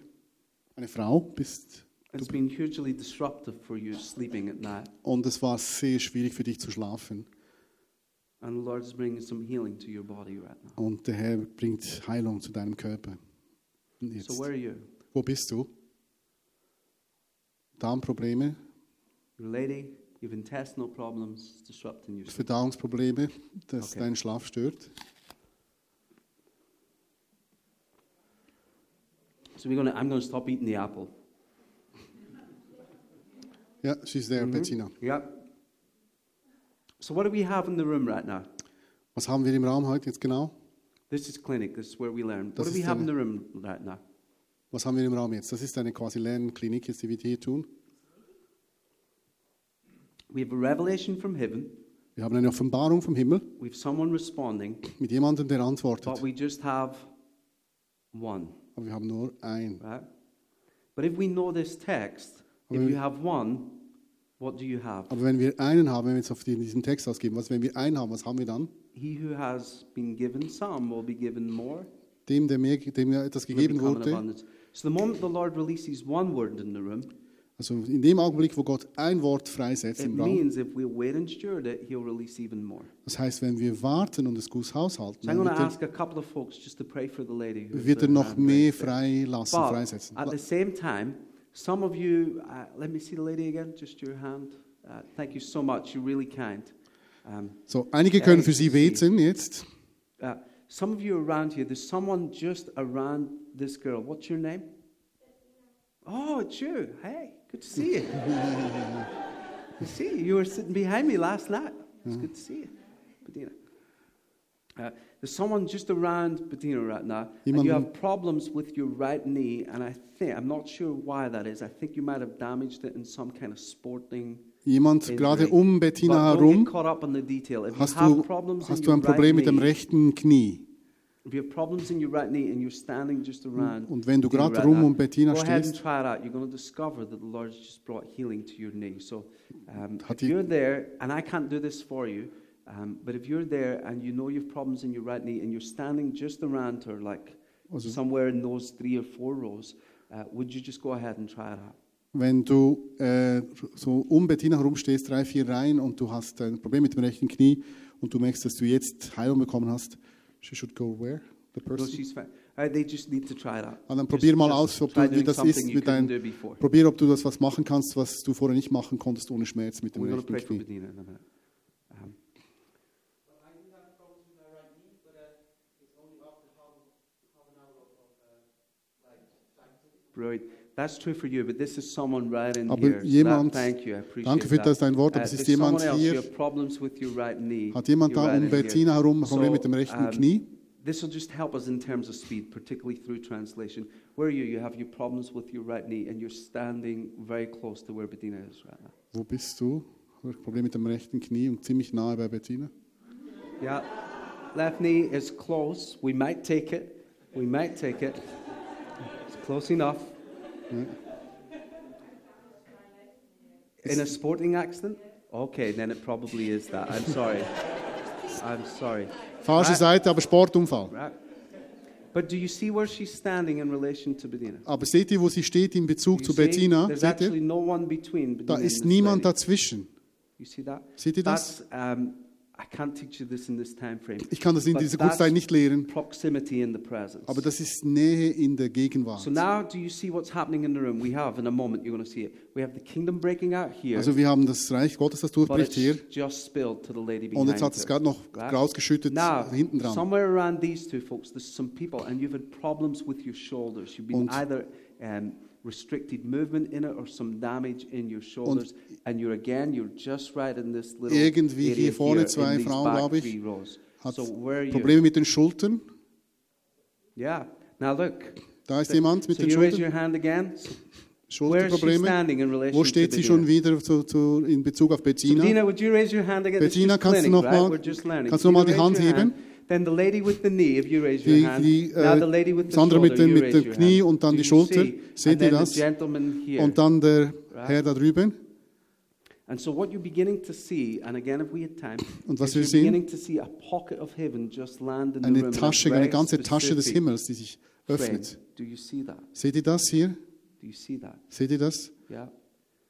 Eine Frau bist It's been hugely disruptive for you sleeping at night. und es war sehr schwierig für dich zu schlafen. And the Lord is bringing some healing to your body right now. Und der Herr bringt Heilung zu deinem Körper. Jetzt, So, where are you? wo bist du? Darmprobleme, lady, you have intestinal problems, disrupting your. Verdauungsprobleme, das Okay. deinen Schlaf stört. So, we're gonna, I'm going to stop eating the apple. Ja, she's there, Mhm. Bettina. Yeah. So, what do we have in the room right now? Was haben wir im Raum heute jetzt genau? This is clinic, this is where we learn. What do we have in the room right now? Was haben wir im Raum jetzt? Das ist eine quasi Lernklinik, jetzt, die wir hier tun. We have a revelation from heaven, Wir haben eine Offenbarung vom Himmel we have someone responding, mit jemandem, der antwortet. but we just have one, Aber wir haben nur ein. right? But if we know this text, if you have one, what do you have? Aber wenn wir einen haben, wenn wir jetzt auf die- diesen Text ausgeben, was, wenn wir einen haben, was haben wir dann? He who has been given some will be given more. Dem, der mir, dem mir etwas will gegeben become an wurde. abundance. So the moment the Lord releases one word in the room, Also in dem Augenblick, wo Gott ein Wort freisetzt it im Raum, means if we wait and steward it, He'll release even more. das heißt, wenn wir warten und es gut haushalten, So I'm dann going to wird ask a couple of folks just to pray for the lady. er, who's wird er noch mehr there. freilassen, But freisetzen. at the same time, some of you, uh, let me see the lady again, just your hand. Uh, thank you so much. You're really kind. Um, So, einige können für Sie beten jetzt. uh, some of you around here, there's someone just around this girl. What's your name? Oh, it's you. Hey, good to see you. good to see you. You were sitting behind me last night. It's good to see you. Bettina. Uh, there's someone just around Bettina right now, and you have problems with your right knee, and I think I'm not sure why that is. I think you might have damaged it in some kind of sporting. Jemand gerade um Bettina herum get caught up in the detail. If hast du, hast du ein Problem mit dem rechten Knie. Und wenn du Bettina gerade right rum now, um Bettina go ahead and stehst, try it out. You're going to discover that the Lord's just brought healing to your knee. So, um, Hat if die- you're there, and I can't do this for you, um, but if you're there and you know you have problems in your right knee and you're standing just around her, like Also- somewhere in those three or four rows, uh, would you just go ahead and try it out? wenn du äh, so um Bettina herum stehst, drei, vier Reihen und du hast ein Problem mit dem rechten Knie und du merkst, dass du jetzt Heilung bekommen hast, she should go where? The No, person? she's fine. Uh, they just need to try it out. Ah, dann probier mal aus, ob du, wie das ist mit deinem, probier, ob du das was machen kannst, was du vorher nicht machen konntest ohne Schmerz mit dem rechten Knie. Brilliant. That's true for you, but this is someone right in Aber here. Jemand- that, thank you, I appreciate Danke für das dein Wort, aber Uh, es ist jemand someone else, hier- problems with your right knee. Hat jemand da right um in here. Bettina herum ein Problem So, mit dem rechten um, Knie? This will just help us in terms of speed, particularly through translation. Where are you? You have your problems with your right knee, and you're standing very close to where Bettina is right now. Wo bist du? Habe ich Problem mit dem rechten Knie und ziemlich nahe bei Bettina. Yeah. Left knee is close. We might take it. We might take it. It's close enough. In a sporting accident? Okay, then it probably is that. I'm sorry. I'm sorry. Falsche Right. Seite, aber Sportunfall. Right. But do you see where she's standing in relation to Bedina? Aber seht ihr, wo sie steht in Bezug You zu see, Bettina? There's Seht actually ihr? no one between Bedina Da ist niemand dazwischen. You see that? Seht ihr das? That's, um, Ich kann das in dieser Kurzzeit nicht lehren, aber das ist Nähe in der Gegenwart. So Also wir haben das Reich Gottes, das durchbricht hier. Und jetzt hat es gerade noch rausgeschüttet hinten dran. somewhere around these two folks, there's some people, and you've had problems with your shoulders. You've been Und- either restricted movement in it or some damage in your shoulders, and you're again, you're just right in this little Irgendwie area hier vorne here, zwei Frauen, glaube ich. Hat So where are you? Probleme mit den Schultern. Yeah. Now look. Da ist jemand mit so den you raise Schultern. your hand again. Schulterprobleme. Wo steht sie schon wieder zu, zu, in Bezug auf So Bettina? Bettina, would you raise your hand again? It's Bettina, just kannst du clinic, noch right? kannst du noch mal Bettina, die Hand heben? Then the lady with the knee, if you raise your Die, hand. die, now äh, the lady with the shoulder, mit dem, you mit raise dem your Knie und dann Do die Schulter. Seht ihr das? Und dann der Right. Herr da drüben. And so what you're beginning to see, and again if we had time, Und was wir sehen? beginning to see a pocket of heaven just land in the Eine Tasche, eine ganze Tasche des Himmels, die sich öffnet. Do you see that? Seht ihr das hier? Seht ihr das? Yeah.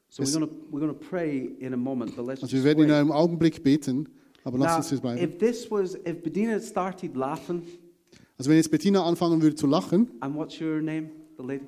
So Es- we're going we're gonna pray in a moment, but let's Also wir werden in einem Augenblick beten, aber lasst Now, uns jetzt bleiben. if this was, if Bedina had started laughing, Also wenn jetzt Bettina anfangen würde zu lachen and what's your name, the lady?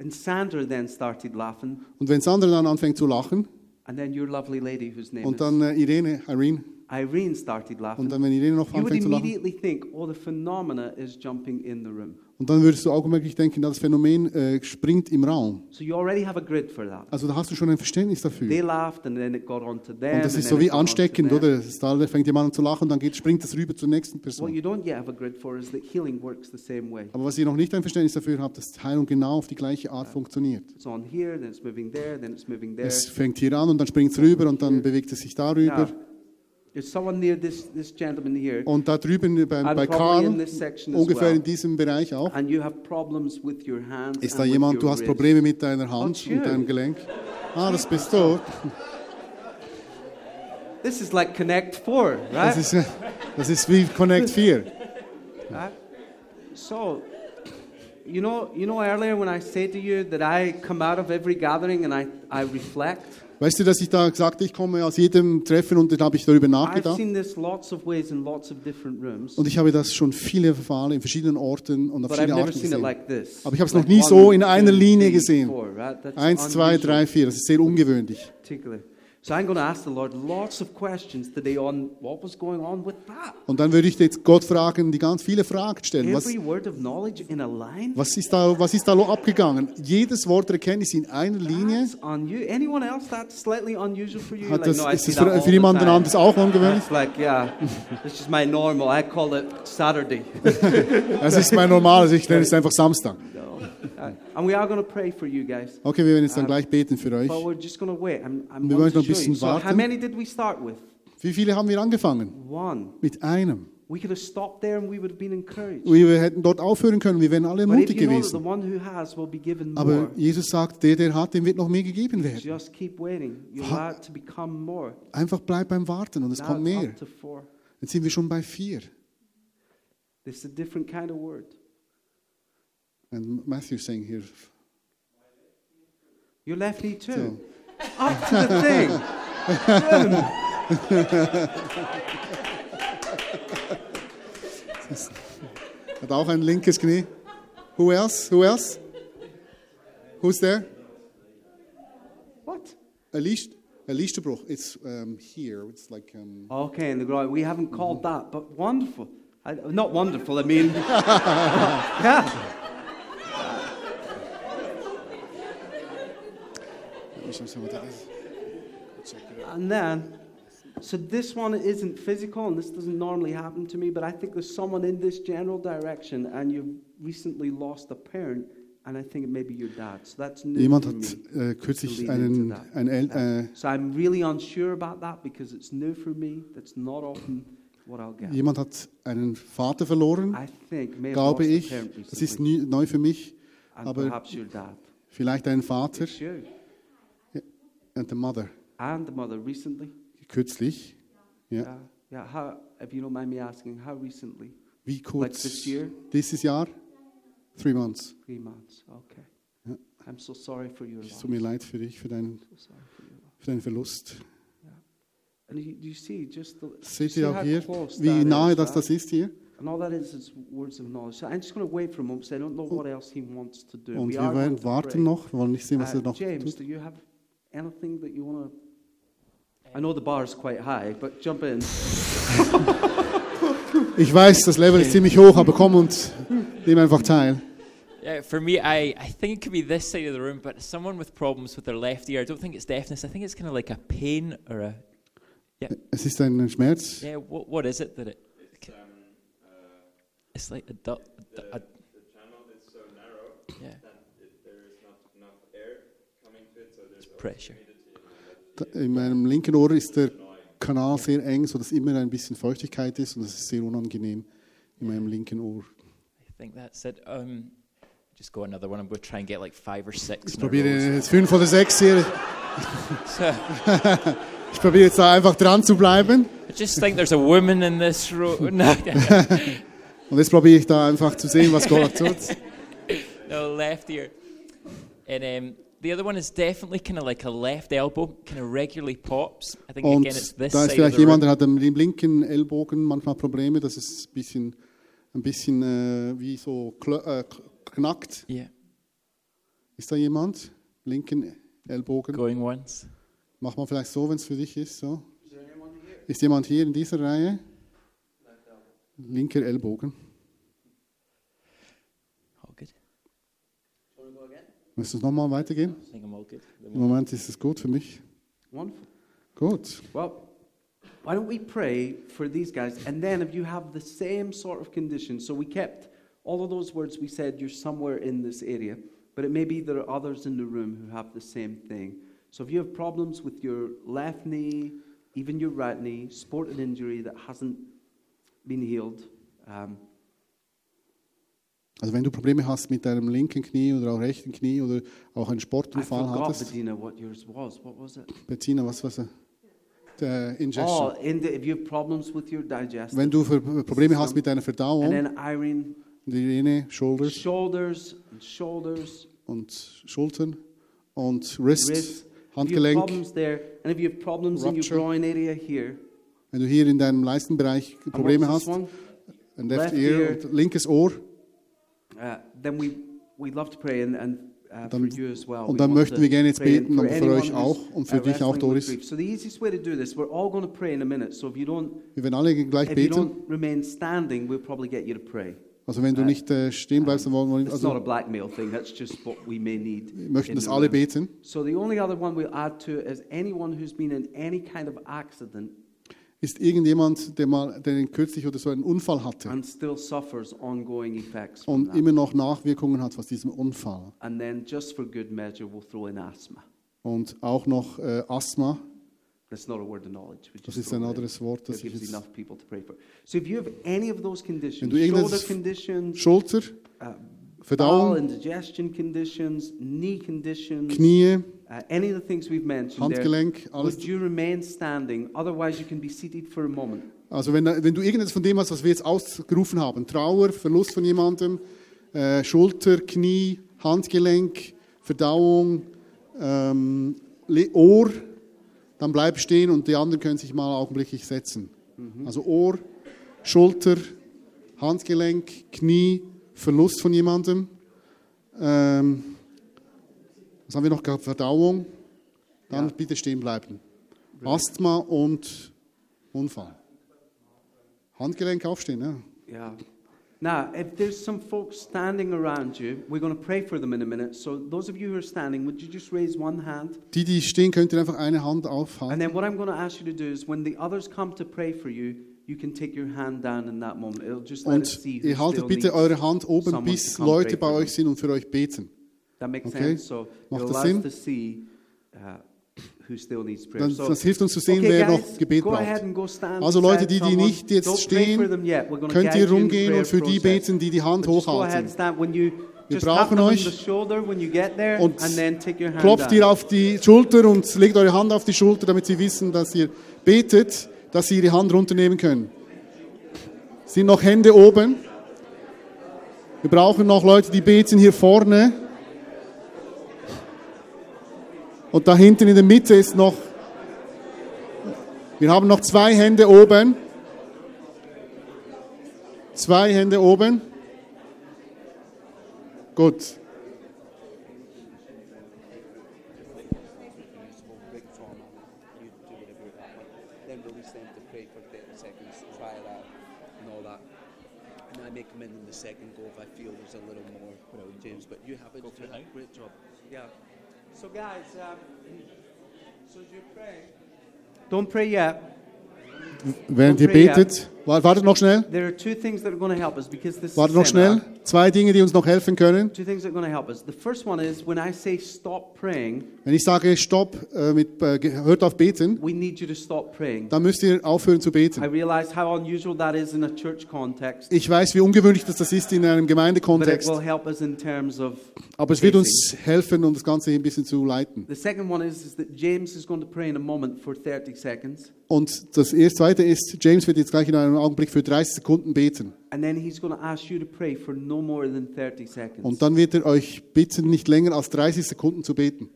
And Sandra then started laughing, und wenn Sandra dann anfängt zu lachen and then your lovely lady, whose name und dann äh, Irene, Irene Irene, started laughing, und dann wenn Irene noch you would anfängt zu lachen immediately think, oh, the phenomena is jumping in the room. und dann würdest du augenblicklich denken, das Phänomen äh, springt im Raum. So you already have a grid for that. Also da hast du schon ein Verständnis dafür. They laughed, and then it got on to them. Und das and ist then so wie got ansteckend, them. oder? Es Da fängt jemand an zu lachen, dann geht, springt das rüber zur nächsten What Person. you don't yet have a grid for is that healing works the same way. Aber was ihr noch nicht ein Verständnis dafür habt, dass Heilung genau auf die gleiche Art funktioniert. It's on here, then it's moving there, then it's moving there. Es fängt hier an und dann springt es rüber und dann bewegt es sich darüber. Now, near this, this gentleman here, Und da drüben bei, bei Karl, ungefähr well. in diesem Bereich auch, and you have problems with your hands. ist and da jemand, your du hast wrist. Probleme mit deiner Hand Oh, und deinem. Gelenk. Ah, das bist du. This is like Connect 4, Das right? ist, äh, das ist wie Connect 4. right? So, you know, you know earlier when I said to you that I come out of every gathering and I, I reflect? Weißt du, dass ich da sagte, ich komme aus jedem Treffen und dann habe ich darüber I've nachgedacht. seen this lots of ways in lots of different rooms, Und ich habe das schon viele Male in verschiedenen Orten und auf but I've verschiedene never Arten seen it gesehen. like. Aber ich habe es Like noch nie so in einer Linie gesehen. Eins, zwei, drei, vier. Das ist sehr ungewöhnlich. particularly. So I'm going to ask the Lord lots of questions today on what was going on with that. Und dann würde ich jetzt Gott fragen, die ganz viele Fragen stellen. Was, Every word of knowledge in a line. was, ist da, was ist da abgegangen? Jedes Wort der Erkenntnis in einer Linie. That's unu- Anyone else that's slightly unusual for you? Hat Like, das, no, I ist das für, für jemanden anderes auch ungewöhnlich? It's like, yeah, this is my normal. I call it Saturday. Das ist mein normales, ich nenne es einfach Samstag. So, and we are going to pray for you guys. Okay, wir werden jetzt dann gleich beten für euch. But we're just going to wait. I'm, I'm Wir wollen noch ein bisschen So how warten. many did we start with? Wie viele haben wir angefangen? One. Mit einem. We could have stopped there and we would have been encouraged. Wir hätten dort aufhören können, wir wären alle mutig gewesen. Aber Jesus sagt, der, der hat, dem wird noch mehr gegeben werden. Einfach bleib beim Warten und es kommt mehr. Jetzt sind wir schon bei vier. This is a different kind of word. And Matthew's saying here, Your left knee too. So. Up to the thing. hat auch ein linkes Knie. Who else? Who else? Who's there? What? A Liest, a Liesterbruch. It's um, here. It's like um, Okay, in the groin. We haven't called that, but wonderful. I, not wonderful, I mean. yeah. Let me show you what that is. And then, so this one isn't physical, and this doesn't normally happen to me, but I think there's someone in this general direction, and you've recently lost a parent, and I think it may be your dad. So that's new Jemand for hat me. äh, kürzlich to einen, that. El äh, So I'm really unsure about that because it's new for me. That's not often what I'll get. jemand hat einen Vater verloren, I think may have glaube lost a ich. parent Das ist nie, neu für mich. and aber- perhaps your dad. Vielleicht einen Vater It's you. And the mother. And the mother recently. Kürzlich. Ja. Yeah. Yeah. How, if you don't mind me asking, how recently? Wie Like kurz? this year? Dieses Jahr? Three months. Three months. Okay. Ja. I'm so sorry for your Es loss. tut mir leid für dich, für deinen, So für deinen Verlust. And you, you see just the, Seht ihr auch hier, close wie that nahe is, das das ist hier? And all that is is words of knowledge. So I'm just going to wait for a moment because I don't know what else he wants to do. Und we wir werden warten noch, wir wollen nicht sehen, was Uh, er noch James, tut. do you have anything that you want to? I know the bar is quite high, but jump in. Ich weiß, das Level ist ziemlich hoch, aber komm und nimm einfach teil. Yeah, for me, I, I think it could be this side of the room, but someone with problems with their left ear, I don't think it's deafness. I think it's kind of like a pain or a. Es ist ein Schmerz. Yeah, what, what is it that it. It's um, uh, like a. du- a, a pressure. In meinem linken Ohr ist der Kanal sehr eng, sodass immer ein bisschen Feuchtigkeit ist und das ist sehr unangenehm in meinem linken Ohr. I think that's it. Um, just go another one. I'm going to try and get like five or six. Ich probiere jetzt fünf oder sechs hier. Ich probiere jetzt da einfach dran zu bleiben. I just think there's a woman in this row. No, Und jetzt probiere ich da einfach zu sehen, was Gott tut. no, left ear. And um, the other one is definitely kind of like a left elbow, kind of regularly pops. I think Und again it's this da ist side of vielleicht the jemand, der hat am linken Ellbogen manchmal Probleme, dass es ein bisschen, ein bisschen äh, wie so klö- äh, knackt. Yeah, Ist da jemand? Linken Ellbogen. going once. Mach mal vielleicht so, wenn es für dich ist. So. Ist jemand hier in dieser Reihe? Linker Ellbogen. Müssen wir nochmal weitergehen? I think I'm good. Im Moment ist es gut für mich. Wonderful. Gut. Well, why don't we pray for these guys? And then, if you have the same sort of condition, so we kept all of those words we said, you're somewhere in this area, but it may be there are others in the room who have the same thing. So, if you have problems with your left knee, even your right knee, sport an injury that hasn't been healed, um, Also wenn du Probleme hast mit deinem linken Knie oder auch rechten Knie oder auch einen Sportunfall hattest. Bettina, what yours was. What was it? Bettina, was was der Oh, Ingestion. in the, if you have problems with your digestive. Wenn du Ver- Probleme hast mit deiner and Verdauung, then Irene, Irene, Shoulders shoulders and shoulders, und Schultern und Wrist, wrists. If you have Handgelenk. problems there, and if you have problems in your Rupture. groin area here, Wenn du hier in deinem Leistenbereich and Probleme hast, ein Left Left Ear ear. linkes Ohr, then we we love to pray, and, and uh, Dann- und dann möchten wir gerne jetzt beten, und für euch auch und für uh, dich auch, Doris. Wir werden alle gleich beten. Also wenn du nicht äh, stehen bleibst, dann wollen wir, a also, wir möchten, the alle beten. So the only other one we'll add to is anyone who's been in any kind of accident Ist irgendjemand, der mal der kürzlich oder so einen Unfall hatte and still suffers ongoing effects from und that. immer noch Nachwirkungen hat aus diesem Unfall And then, just for good measure, we'll throw in asthma. und auch noch äh, Asthma, That's not a word of knowledge. We das just ist throw ein it in. anderes Wort, That das ich gives jetzt enough people to pray for. So if you have any of those conditions, Wenn du irgendetwas- shoulder conditions, Schulter, uh, bowel Verdauung, and digestion conditions, knee conditions, Knie, uh, any of the things we've mentioned there, Handgelenk, alles. would you remain standing? Otherwise, you can be seated for a moment. Also wenn, wenn du irgendetwas von dem hast, was wir jetzt ausgerufen haben, Trauer, Verlust von jemandem, äh, Schulter, Knie, Handgelenk, Verdauung, ähm, Ohr, dann bleib stehen und die anderen können sich mal augenblicklich setzen. Also Ohr, Schulter, Handgelenk, Knie, Verlust von jemandem. Ähm, was haben wir noch gehabt? Verdauung. Dann Ja. bitte stehen bleiben. Asthma und Unfall. Handgelenk aufstehen, ja. Yeah. Now, if there's some folks standing around you, we're going to pray for them in a minute. So, those of you who are standing, would you just raise one hand? Die, die stehen, könnt ihr einfach eine Hand And aufhalten. then, what I'm going to ask you to do is when the others come to pray for you, you can take your hand down in that moment. It'll just let us Und see who ihr haltet bitte eure Hand oben, bis Leute bei euch sind und für euch beten. That makes Okay. sense. So, Macht das Sinn? to see uh, who still needs prayer. Dann, so, das hilft uns zu sehen, okay, wer guys, noch Gebet braucht. Also Leute, die, die nicht jetzt stehen, könnt ihr rumgehen und für die beten, die die Hand But hochhalten. Wir brauchen euch. Und Klopft ihr auf die Schulter und legt eure Hand auf die Schulter, damit sie wissen, dass ihr betet, dass sie ihre Hand runternehmen können. Sind noch Hände oben? Wir brauchen noch Leute, die beten hier vorne. Und da hinten in der Mitte ist noch. Wir haben noch zwei Hände oben. Zwei Hände oben. Gut. Then release them to pray for 30 seconds. Try that and all that. And I may come in in the second go if I feel there's a little more, James. But you have it. for it now. Great job. Yeah. So, guys, um, so as you pray, don't pray yet. Während ihr betet, wartet noch schnell, There are two things that are going to help us because this wartet noch schnell. Zwei Dinge, die uns noch helfen können. Two things that are going to help us. The first one is when I say stop praying, Wenn ich sage Stopp, äh, mit, äh, hört auf beten, we need you to stop praying. dann müsst ihr aufhören zu I beten. realize how unusual that is in a church context, Ich weiß, wie ungewöhnlich das das ist in einem Gemeindekontext, aber es wird uns helfen, um das Ganze ein bisschen zu leiten. The second one is, is that James is going to pray in a moment for 30 seconds, Und das erste, zweite ist, James wird jetzt gleich in einem Augenblick für 30 Sekunden beten. and then he's going to ask you to pray for no more than 30 seconds. Und dann wird er euch bitten, nicht länger als 30 Sekunden zu beten.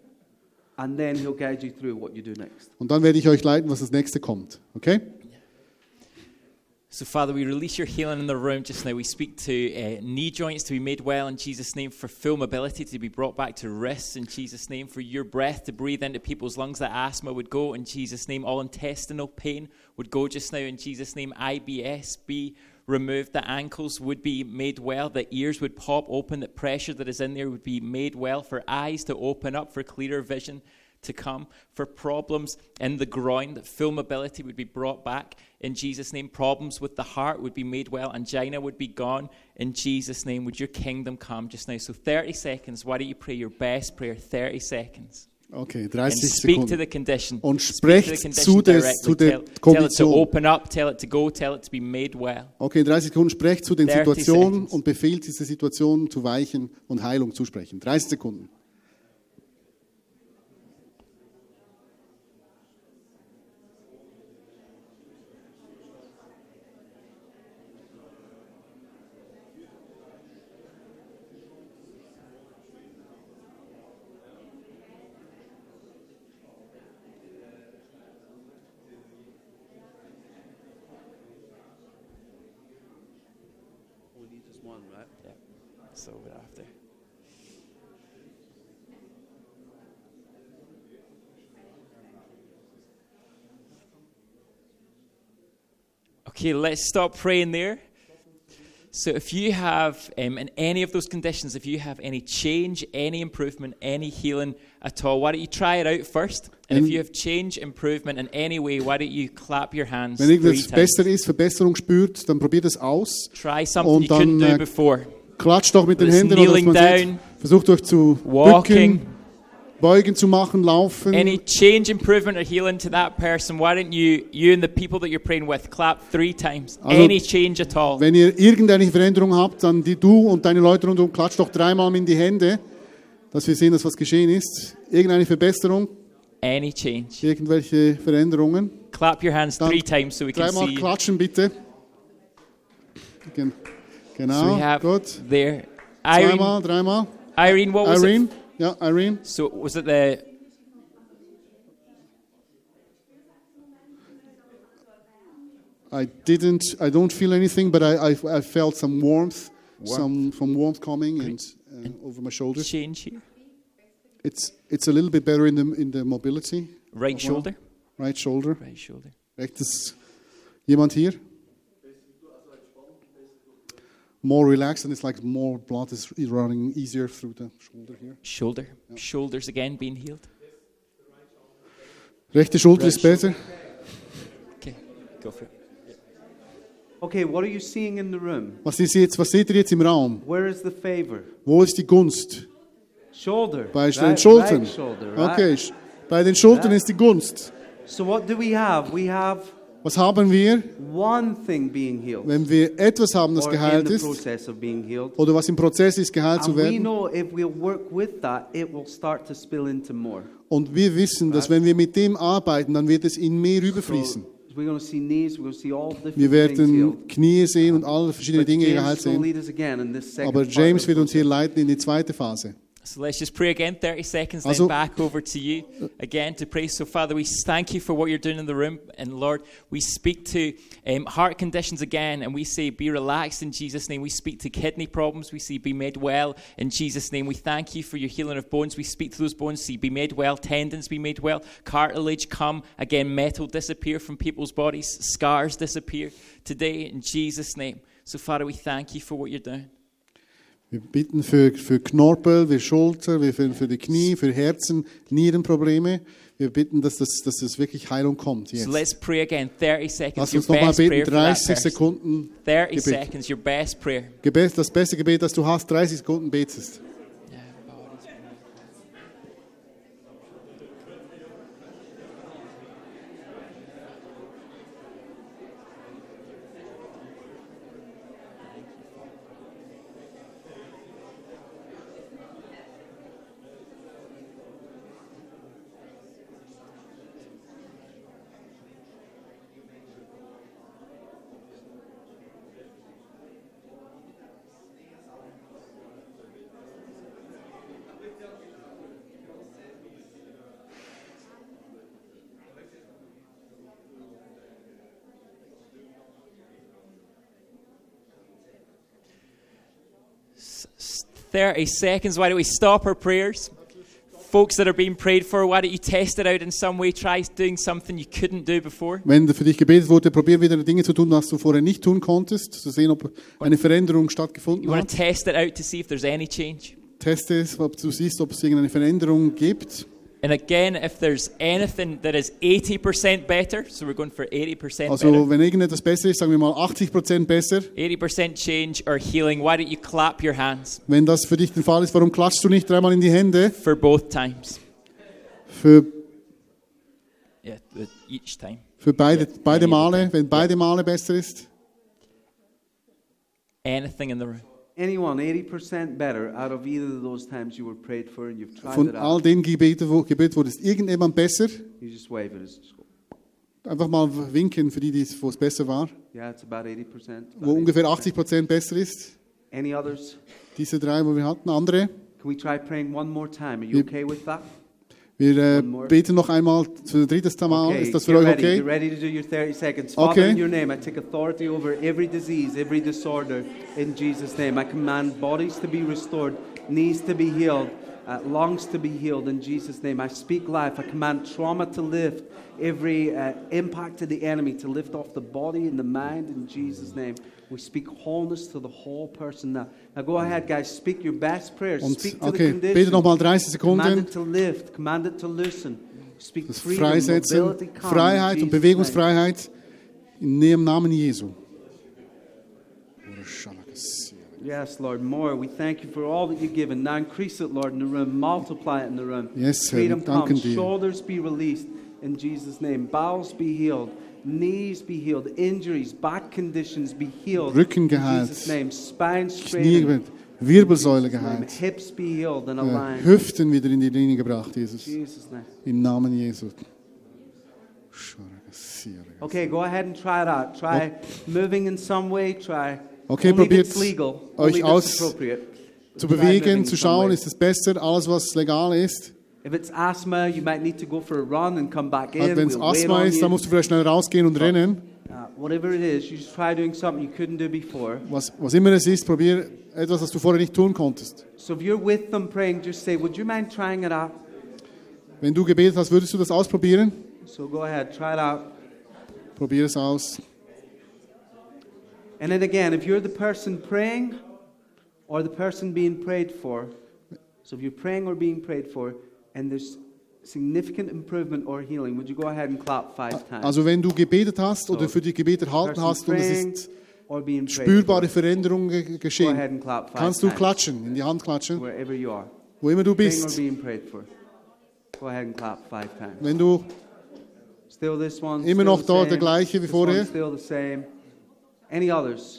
and then he'll guide you through what you do next. Und dann werde ich euch leiten, was das nächste kommt. Okay? So, Father, we release your healing in the room just now. We speak to uh, knee joints to be made well in Jesus' name, for full mobility to be brought back to wrists in Jesus' name, for your breath to breathe into people's lungs, that asthma would go in Jesus' name, all intestinal pain would go just now in Jesus' name, IBS be removed, the ankles would be made well, the ears would pop open, that pressure that is in there would be made well, for eyes to open up, for clearer vision to come, for problems in the groin, that full mobility would be brought back in Jesus' name. Problems with the heart would be made well, angina would be gone in Jesus' name. Would your kingdom come just now? So, 30 seconds. Why don't you pray your best prayer? 30 seconds. Okay, And 30 speak to Sekunden. the condition. Und Speak to the sprecht condition zu, des, directly. zu der tell, tell it to Kondition. open up, tell it to go, tell it to be made well. Okay, 30 Sekunden sprecht zu den 30 Situationen und befiehlt diese Situationen zu weichen und Heilung zusprechen. 30 Sekunden. We need just one, right? So, we're after. Okay, let's stop praying there. So, if you have, um, in any of those conditions, if you have any change, any improvement, any healing at all, why don't you try it out first? And if you have change, improvement in any way, why don't you clap your hands Wenn irgendwas besser ist, Verbesserung spürt, dann probiert es aus. Try something Und you couldn't do äh, before. Klatscht doch mit den Händen, oder man sieht. Versucht euch zu Walking. bücken, beugen zu machen, laufen. Any change, improvement, or healing to that person, why don't you, you and the people that you're praying with, clap three times? Also, any change at all. Wenn ihr irgendeine Veränderung habt, dann die du und deine Leute rundherum klatscht doch dreimal in die Hände, dass wir sehen, dass was geschehen ist. Irgendeine Verbesserung, Any change. irgendwelche Veränderungen. Clap your hands Dann three times so we can Dreimal see. klatschen bitte. Gen So genau, we have gut. there. Irene, Zweimal, dreimal. Irene, what was Irene, it? Ja, Irene. So was it there? I didn't, I don't feel anything, but I, I, I felt some warmth, some from warmth coming and uh, over my shoulder. change here? It's, it's a little bit better in the, in the mobility. Right shoulder. Right shoulder. Right shoulder. Rechtes, jemand hier? More relaxed and it's like more blood is running easier through the shoulder here. Shoulder. Shoulders again being healed. Rechte Schulter Right ist besser. Okay, go for it. Okay, what are you seeing in the room? Was, ist jetzt, was seht ihr jetzt im Raum? Where is the favor? Wo ist die Gunst? Shoulder. Bei den right, Schultern. right shoulder, right? Okay, sch- bei den Schultern Ja. ist die Gunst. So what do we have? We have Was haben wir, wenn wir etwas haben, das geheilt ist, oder was im Prozess ist, geheilt zu werden? Und wir wissen, dass wenn wir mit dem arbeiten, dann wird es in mehr different Wir werden Knie sehen und alle verschiedene But Dinge James geheilt sehen. Aber James wird uns hier leiten in die zweite Phase. So let's just pray again, 30 seconds, Also- back over to you again to pray. So, Father, we thank you for what you're doing in the room. And Lord, we speak to um, heart conditions again and we say, be relaxed in Jesus' name. We speak to kidney problems. We say, be made well in Jesus' name. We thank you for your healing of bones. We speak to those bones, see, be made well. Tendons be made well. Cartilage come. Again, metal disappear from people's bodies. Scars disappear today in Jesus' name. So, Father, we thank you for what you're doing. Wir bitten für, für Knorpel, für Schulter, wir für, für die Knie, für Herzen, Nierenprobleme. Wir bitten, dass das, dass das wirklich Heilung kommt So jetzt. let's pray again. 30 seconds. Lass uns nochmal beten, prayer for that 30 person. Sekunden 30 Gebet. seconds, your best prayer. Gebet, das beste Gebet, das du hast, 30 Sekunden betest. 30 seconds. Why don't we stop our prayers? Folks that are being prayed for, why don't you test it out in some way? Try doing something you couldn't do before. Wenn für dich gebetet wurde, probier wieder Dinge zu tun, was du vorher nicht tun konntest, zu sehen, ob eine Veränderung You stattgefunden want hat. to test it out to see if there's any change. Teste es, ob du siehst, ob es irgendeine Veränderung gibt. And again, if there's anything that is 80% better, so we're going for 80% Also, better, wenn irgendetwas besser ist, sagen wir mal 80% besser. 80% change or healing, why don't you clap your hands Wenn das für dich der Fall ist, warum klatschst du nicht dreimal in die Hände? for both times? Für, Yeah, each time. für beide, Ja, beide Male, wenn beide Male besser ist. Anything in the room. Anyone 80% better out of either of those times you were prayed for and you've tried Von it all den Gebeten, wo Gebet wurde es irgendjemand besser. You just wave it. It's just go, Einfach mal winken für die, die es- wo es besser war. yeah, it's about 80%. Wo about ungefähr 80%. 80% besser ist. Any others? Diese drei, wo wir hatten. Andere. Can we try praying one more time? Are you okay with that? Wir äh, beten noch einmal für das dritte Mal. Okay, Ist das für euch ready. okay? Ready to do your 30 seconds. Father, Okay. in your name, I take authority over every disease, every disorder in Jesus' name. I command bodies to be restored, knees to be healed. uh, lungs to be healed in Jesus' name. I speak life. I command trauma to lift, every uh, impact of the enemy to lift off the body and the mind in Jesus' name. We speak wholeness to the whole person now. Now go ahead, guys. Speak your best prayers. Und speak to okay, the bete condition. nochmal 30 Command Sekunden. it to lift. Command it to loosen. Speak Das freedom, Freisetzen, mobility, Freiheit und. Bewegungsfreiheit im Namen Jesu. Yes, Lord, more. We thank you for all that you've given. Now increase it, Lord, in the room. Multiply it in the room. Yes, Herr, Freedom danken comes. dir. Shoulders be released in Jesus' name. Bowels be healed. Knees be healed. Injuries, back conditions be healed. Rücken geheilt. Jesus' name. Spine Knie gewinnt, Wirbelsäule geheilt, Hips be healed and äh, aligned. Hüften wieder in die Linie gebracht, Jesus. Im Namen Jesu. Okay, go ahead and try it out. Try moving in some way. Try. Okay, probiert euch aus. Zu bewegen, zu schauen, ist es besser, alles was legal ist. If it's asthma, you might need to go for a run and come back in. Also Wenn es We'll Asthma ist, you. dann musst du vielleicht schnell rausgehen und rennen. Uh, whatever it is, you just try doing something you couldn't do before. Was, was immer es ist, probier etwas, was du vorher nicht tun konntest. So if you're with them praying, just say, Would you mind trying it out? Wenn du gebetet hast, würdest du das ausprobieren? So go ahead, try it out. Probier es aus. And then again, if you're the person praying or the person being prayed for, so if you're praying or being prayed for, and there's significant improvement or healing, would you go ahead and clap five times? Also wenn du gebetet hast oder für die Gebet erhalten hast und es ist spürbare for, Veränderung ge- go ahead geschehen, kannst du klatschen, in die Hand klatschen, Wherever you are. wo immer du bist. being prayed for. Go ahead and clap five times. Wenn du Still this one. Immer noch same. der gleiche wie vorher.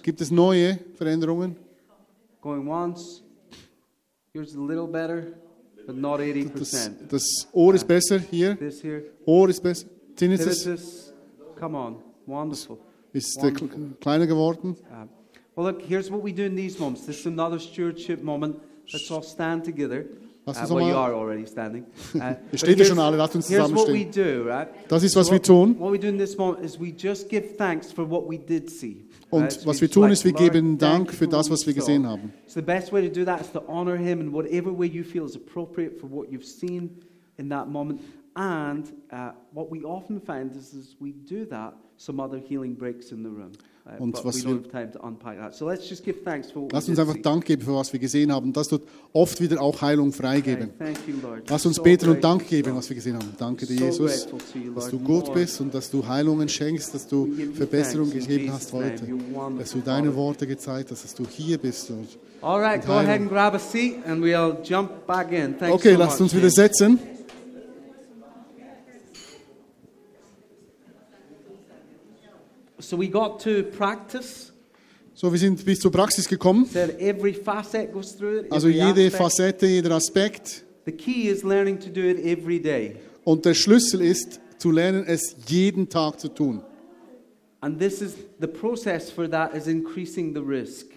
Gibt es neue Veränderungen. Going once. Yours a little better, but not 80%. Das, das Ohr ist besser hier, This here. Ohr ist besser. Tinnitus Tinnitus. Come on. Wonderful. ist kl- kleiner geworden. Uh, well, look, here's what we do in these moments. This is another stewardship moment. Let's all stand together. Lass Uh, well, you are already standing. Uh, but steht ja schon alle, lasst uns we zusammenstehen. do, right? Das ist, was So wir what- tun. What we do in this moment is we just give thanks for what we did see. Und? Was we wir tun, ist, wir geben Dank für for das, what was wir gesehen haben. So the best way to do that is to honor him in whatever way you feel is appropriate for what you've seen in that moment. And uh, what we often find is, is we do that, some other healing breaks in the room. Uh, Und was wir- Lass uns einfach. Dank geben für was wir gesehen haben. Das tut oft wieder auch Heilung freigeben. thank you, Lord. Lass uns beten und Dank geben, was wir gesehen haben. Danke dir, Jesus, dass du gut bist und dass du Heilungen schenkst, dass du We give you Verbesserung thanks in gegeben hast heute. Dass du deine. Worte gezeigt hast, dass du hier bist. All right, go ahead and grab a seat and we'll jump back in. Okay, so lasst uns wieder setzen. So we got to practice. So, wir sind bis zur Praxis gekommen. Said every facet goes through it. Also every jede aspect. Facette, jeder Aspekt. The key is learning to do it every day. Und der Schlüssel ist, zu lernen, es jeden Tag zu tun. And this is the process for that is increasing the risk.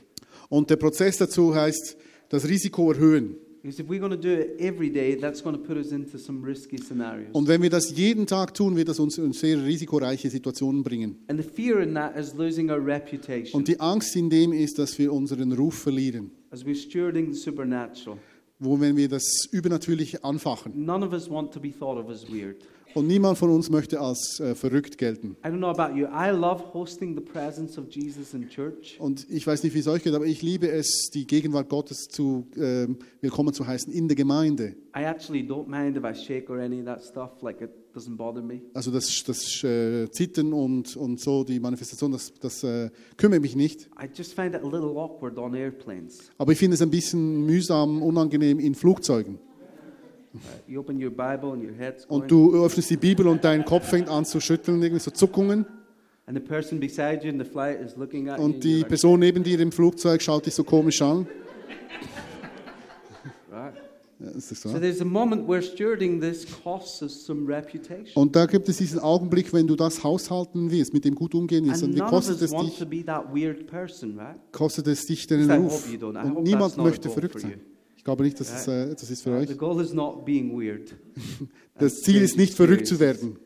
Und der Prozess dazu heißt, das Risiko erhöhen. Because if we're going to do it every day, that's going to put us into some risky scenarios. Und wenn wir das jeden Tag tun, wird das uns in sehr risikoreiche Situationen bringen. And the fear in that is losing our reputation Und die Angst in dem ist, dass wir unseren Ruf verlieren. as we're stewarding the supernatural. Wo, wenn wir das Übernatürliche anfachen. None of us want to be thought of as weird. Und niemand von uns möchte als äh, verrückt gelten. I don't know about you. I love hosting the presence of Jesus in church. Und ich weiß nicht, wie es euch geht, aber ich liebe es, die Gegenwart Gottes zu ähm, willkommen zu heißen in der Gemeinde. I actually don't mind if I shake or any of that stuff. Like it doesn't bother me. Also das, das äh, Zittern und, und so, die Manifestation, das, das äh, kümmert mich nicht. I just find it a little awkward on airplanes. Aber ich finde es ein bisschen mühsam, unangenehm in Flugzeugen. Und du öffnest die Bibel und dein Kopf fängt an zu schütteln, irgendwie so Zuckungen. and the person beside you in the flight is looking at you. Und and die Person neben dir im Flugzeug schaut dich so komisch an. Und da gibt es diesen Augenblick, wenn du das haushalten willst, mit dem gut umgehen willst, And dann wie kostet es dich, kostet es dich deinen Ruf. Und niemand möchte verrückt sein. Ich glaube nicht, dass es äh, etwas ist für Uh, euch. Das Ziel ist nicht, verrückt zu werden.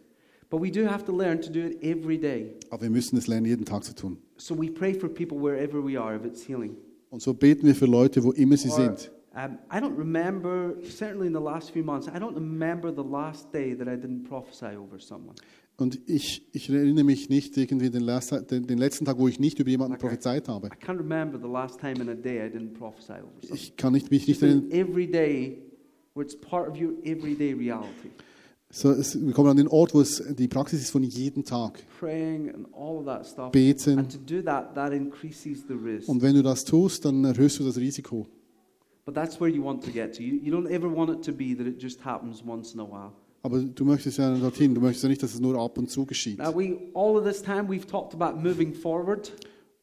But we do have to learn to do it every day. Aber wir müssen es lernen, jeden Tag zu tun. So we pray for people wherever we are, if it's healing. Und so beten wir für Leute, wo immer sie sind. Um, I don't remember, certainly in the last few months, I don't remember the last day that I didn't prophesy over someone. Und ich, ich erinnere mich nicht irgendwie den, last, den, den letzten Tag, wo ich nicht über jemanden Okay. prophezeit habe. I can't remember the last time in a day I didn't prophesy over someone. Ich kann nicht, mich nicht erinnern. everyday, where it's part of your everyday reality. So, es, wir kommen an den Ort, wo es die Praxis ist von jedem Tag. Praying and all of that stuff. Beten. And to do that, that increases the risk. Und wenn du das tust, dann erhöhst du das Risiko. But that's where you want to get to. You, you don't ever want it to be that it just happens once in a while. Aber du möchtest ja dorthin. Du möchtest ja nicht, dass es nur ab und zu geschieht. Now, we all of this time we've talked about moving forward.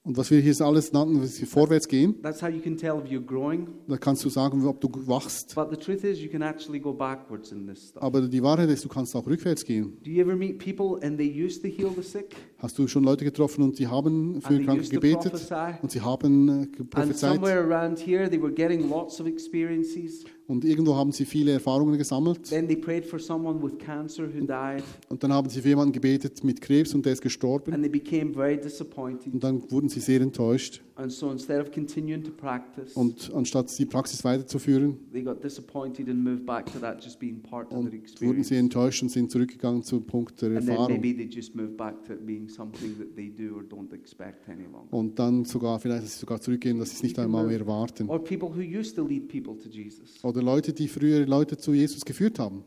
Und was wir hier alles nannten, wir vorwärts gehen, That's how you can tell if you're growing. da kannst du sagen, ob du wachst. But the truth is, you can actually go backwards in this stuff. Aber die Wahrheit ist, du kannst auch rückwärts gehen. Do you ever meet people and they used to heal the sick? Hast du schon Leute getroffen und die haben für And Kranke gebetet und sie haben äh, And prophezeit somewhere around here, they were getting lots of experiences. Und irgendwo haben sie viele Erfahrungen gesammelt. Then they prayed for someone with cancer who died, und dann haben sie für jemanden gebetet mit Krebs und der ist gestorben. And they became very disappointed. und dann wurden sie sehr enttäuscht. So instead of continuing to practice, und anstatt die Praxis weiterzuführen they got disappointed and moved back to that just being part of their und wurden sie enttäuscht und sind zurückgegangen zum Punkt der Erfahrung. und dann sogar vielleicht dass sie sogar zurückgehen, dass sie es nicht einmal mehr erwarten. Or people who used to lead people to Jesus, Oder Leute, die früher Leute zu Jesus geführt haben,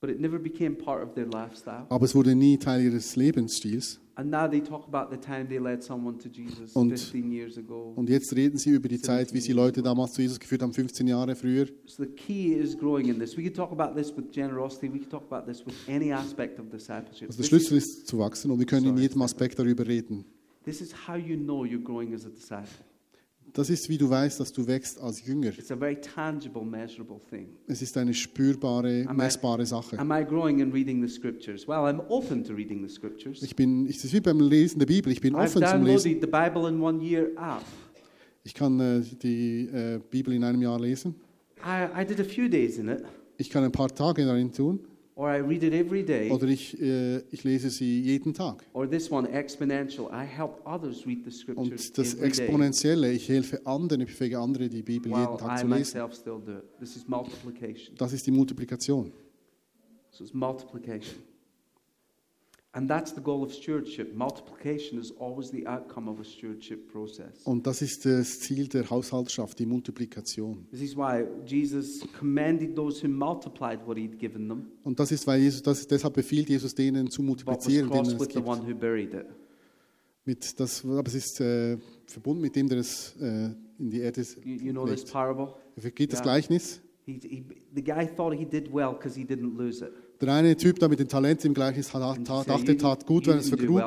but it never became part of their lifestyle. aber es wurde nie Teil ihres Lebensstils. And now they talk about the time they led someone to Jesus Und- 15 years ago. Und jetzt reden sie über die Zeit, wie sie Leute damals zu Jesus geführt haben, 15 Jahre früher. So the key is growing in this. We could talk about this with generosity. We could talk about this with any aspect of discipleship. Also der This Schlüssel is, ist zu wachsen und wir können in jedem Aspekt darüber reden. this is how you know you're growing as a disciple. Das ist, wie du weißt, dass du wächst als Jünger. It's a very tangible, measurable thing. Es ist eine spürbare, Am I- messbare Sache. Am I growing in reading the scriptures? Well, I'm open to reading the scriptures. Ich bin, es ist wie beim Lesen der Bibel. Ich bin I've offen zum Lesen. the Bible in one year app. Ich kann äh, die äh, Bibel in einem Jahr lesen. I, I did a few days in it, Ich kann ein paar Tage darin tun. Or I read it every day. Oder ich, äh, ich lese sie jeden Tag. Or this one, exponential. I help others read the scriptures Und das every day Exponentielle, ich helfe anderen, ich befähige andere, die Bibel jeden while Tag I zu lesen. myself still do it. This is multiplication. Das ist die Multiplikation. So it's multiplication. And that's the goal of stewardship. Multiplication is always the outcome of a stewardship process. Und das ist das Ziel der Haushaltschaft, die Multiplikation. This is why Jesus commended those who multiplied what he'd given them, Und das ist, weil Jesus, das deshalb befiehlt Jesus denen zu multiplizieren, denen es with the gibt. one who buried it. Mit das, aber es ist äh, verbunden mit dem, der es äh, in die Erde You, you know this legt. parable? Vergeht das Ja. Gleichnis? He, he, the guy thought he did well because he didn't lose it. Der eine Typ da mit den Talenten im Gleichnis dachte, "You tat gut, wenn er es vergrub.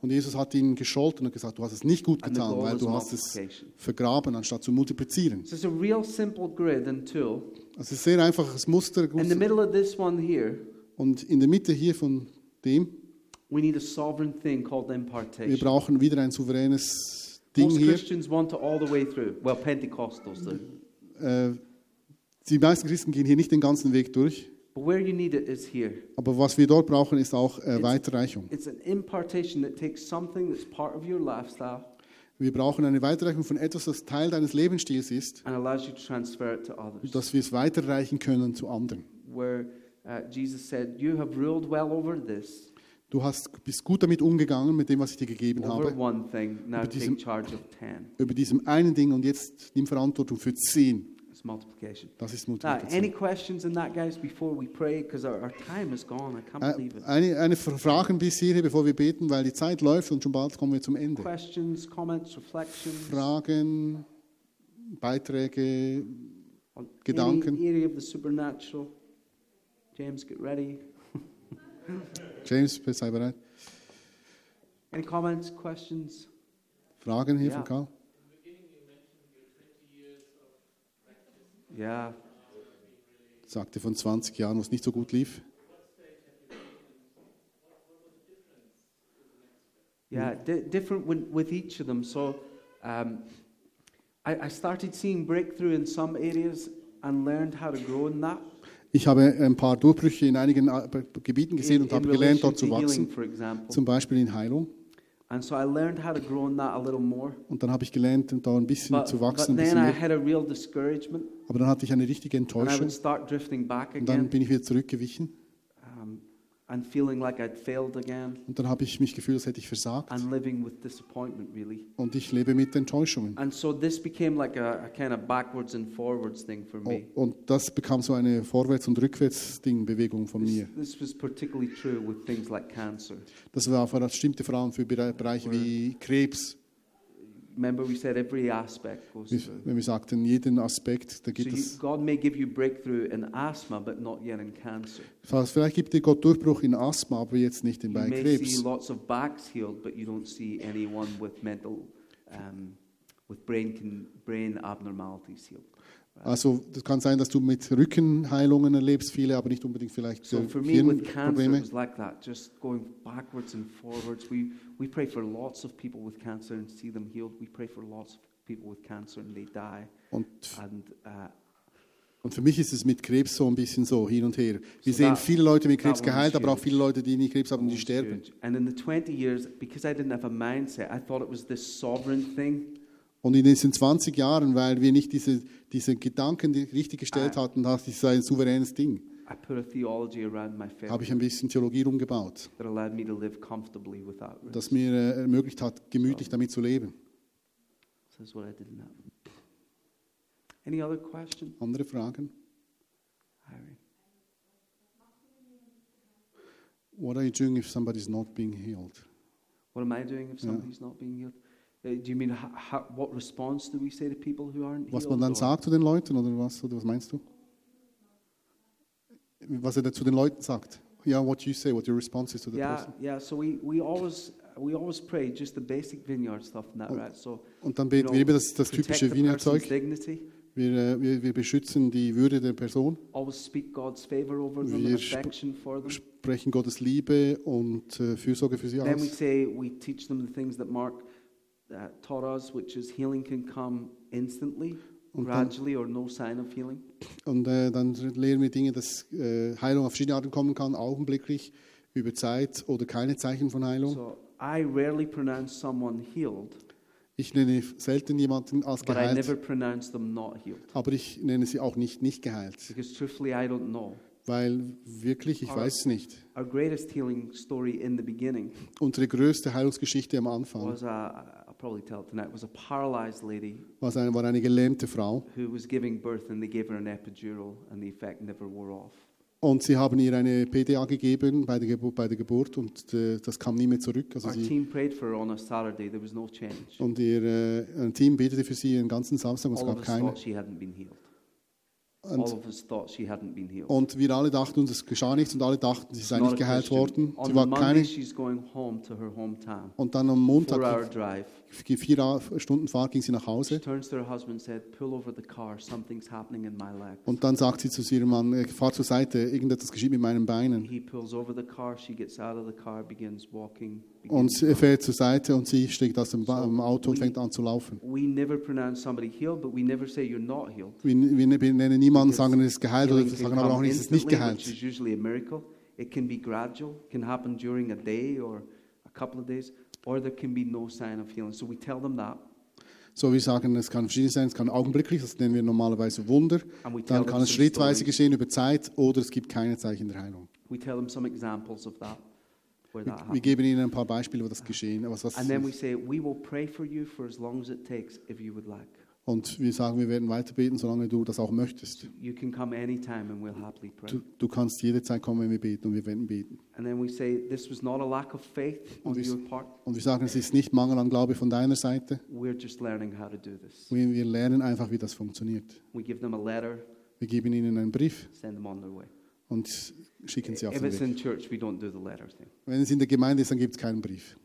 Und Jesus hat ihn gescholten und gesagt, du hast es nicht gut getan, weil du hast es vergraben, anstatt zu multiplizieren. So it's a real simple grid and tool. Es ist sehr einfaches Muster. In the middle of this one here, Und in der Mitte hier von dem, we need a sovereign thing called wir impartation. brauchen wieder ein souveränes Ding Most hier. Christians want it all the way through. Well, Pentecostals do. Äh, die meisten Christen gehen hier nicht den ganzen Weg durch. But where you need it is here. Aber was wir dort brauchen, ist auch äh, Weiterreichung. It's an impartation that takes something that's part of your lifestyle Wir brauchen eine Weiterreichung von etwas, das Teil deines Lebensstils ist, and allows you to transfer it to others. dass wir es weiterreichen können zu anderen. Where uh, Jesus said, You have ruled well over this, Du hast, bist gut damit umgegangen, mit dem, was ich dir gegeben over habe, one thing. Now Über take diesem- charge of ten. über diesem einen Ding und jetzt nimm Verantwortung für zehn. It's multiplication. Das ist Now, Multiplikation. any questions in that, guys, before we pray? Because our, our time is gone. I can't believe Äh, it. Eine, eine Frage bis hierher, bevor wir beten, weil die Zeit läuft und schon bald kommen wir zum Ende. Questions, comments, reflections Fragen, Beiträge, on Gedanken. any area of the supernatural? James, get ready. James, sei bereit. Any comments, questions? Fragen hier Ja. von Karl? Yeah. Sagte von 20 Jahren, wo es nicht so gut lief. Yeah, di- different with, each of them. So um, I, I started seeing breakthrough in some areas and learned how to grow in that. Ich habe ein paar Durchbrüche in einigen Gebieten gesehen und habe gelernt, dort zu wachsen. for example. Zum Beispiel in Heilung. And so I learned how to grow in that a little more. Und dann habe ich gelernt, da ein bisschen But, zu but wachsen. Ein then I had a real discouragement, Aber dann hatte ich eine richtige and I Enttäuschung. would start drifting back Und dann again, bin ich wieder zurückgewichen. And feeling like I'd failed again, Und dann habe ich mich gefühlt, als hätte ich versagt. and living with disappointment, really. Und ich lebe mit Enttäuschungen. And so this became like a, a kind of backwards and forwards thing for Oh, me. Und das bekam so eine Vorwärts- und Rückwärts-Ding-Bewegung von This, mir. this was particularly true with things like cancer. Das war allem stimmte vor allem für Bere- Bereiche wie Krebs. Remember, we said every aspect goes through. Wir sagten, jeden Aspekt, da So gibt you, es. God may give you breakthrough in asthma, but not yet in cancer. Vielleicht gibt dir Gott Durchbruch in Asthma, aber jetzt nicht You bei may Krebs. see lots of backs healed, but you don't see anyone with mental, um, with brain brain abnormalities healed. Also das kann sein, dass du mit Rückenheilungen erlebst, viele, aber nicht unbedingt vielleicht So äh, for me with cancer, it Hirnprobleme. was like that, just going backwards and forwards. We we pray for lots of people with cancer and see them healed. We pray for lots of people with cancer and they die. Und, And uh, und für mich ist es mit Krebs so ein bisschen so hin und her. Wir So sehen that- viele Leute mit Krebs geheilt, aber auch huge. viele Leute, die nicht Krebs haben, die sterben. And in the 20 years, because I didn't have a mindset, I thought it was this sovereign thing. Und in diesen 20 Jahren, weil wir nicht diese, diese Gedanken richtig gestellt Ah. hatten, ich, es ein souveränes Ding, I put a theology around my faith habe ich ein bisschen Theologie rumgebaut, that allowed me to live comfortably without risk. das mir äh, ermöglicht hat, gemütlich damit zu leben. Andere Fragen? What are you doing if somebody's not being healed? What am I doing if Yeah. somebody's not being healed? Aren't Was man dann sagt zu den Leuten oder was, oder was meinst du? Was er zu den Leuten sagt? Ja, what you say, what your response is to the Yeah, person. yeah. So we, we always we always pray just the basic vineyard stuff and that, right? So Und dann beten wir das, das typische dignity. Wir, äh, wir, wir beschützen die Würde der Person, Always speak God's favor over them Wir sp- affection for them. sprechen Gottes Liebe und äh, Fürsorge für sie Then we aus. say we teach them the things that Mark uh, taught us, which is healing can come instantly, Und dann- gradually, or no sign of healing. Und äh, dann lehren wir Dinge, dass äh, Heilung auf verschiedene Arten kommen kann, augenblicklich, über Zeit oder keine Zeichen von Heilung. So I rarely pronounce someone healed, Ich nenne selten jemanden als but I never geheilt, pronounce them not healed. aber ich nenne sie auch nicht nicht geheilt, Because truthfully, I don't know. weil wirklich, ich Ah. weiß es nicht. Our greatest healing story in the beginning Unsere größte Heilungsgeschichte am Anfang was a, I'll probably tell it tonight, was a paralyzed lady was eine, war eine gelähmte Frau who was giving birth and they gave her an epidural and the effect never wore off. und sie haben ihr eine PDA gegeben bei der, Geburt, bei der Geburt und äh, das kam nie mehr zurück. Also Our sie, team prayed for her on a Saturday. There was no change. und ihr äh, ein Team betete für sie den ganzen Samstag und es gab keine. thought she hadn't been healed. All Und, und wir alle dachten uns, es geschah nichts und alle dachten, sie sei nicht geheilt worden. Sie war keine. she's going home to her hometown. Und dann am Montag. Vier Stunden Fahrt, ging sie nach Hause. Und dann sagt sie zu ihrem Mann, äh, fahr zur Seite, irgendetwas geschieht mit meinen Beinen. Und er fährt zur Seite und sie steigt aus dem Auto und we- fängt an zu laufen. Healed. Wir, nennen niemanden, sagen, es ist geheilt oder sagen aber auch nicht, es ist nicht geheilt. It can be gradual, can happen during a day or a couple of days, or there can be no sign of healing. So we tell them that, So, wir sagen, es kann verschieden sein, es kann augenblicklich, das nennen wir normalerweise Wunder. and we tell Dann them kann es some schrittweise geschehen über Zeit oder es gibt keine Zeichen der Heilung. We tell them some examples of that, where that Wir happens. geben ihnen ein paar Beispiele, wo das geschehen was, was And then we say, we will pray for you for as long as it takes if you would like. Und wir sagen, wir werden weiter beten, solange du das auch möchtest. You can come anytime and we'll. Du, du kannst jederzeit kommen, wenn wir beten und wir werden beten. And then we say, this was not a lack of faith on Und wir-. Und sagen, es ist nicht Mangel an Glaube von deiner Seite. We're just learning how to do this. Wir, wir lernen einfach, wie das funktioniert. We give them a letter, Wir geben ihnen einen Brief send them on their way. und schicken sie auf If den it's Weg. in church, we don't do the letter thing. Wenn es in der Gemeinde ist, dann gibt es keinen Brief.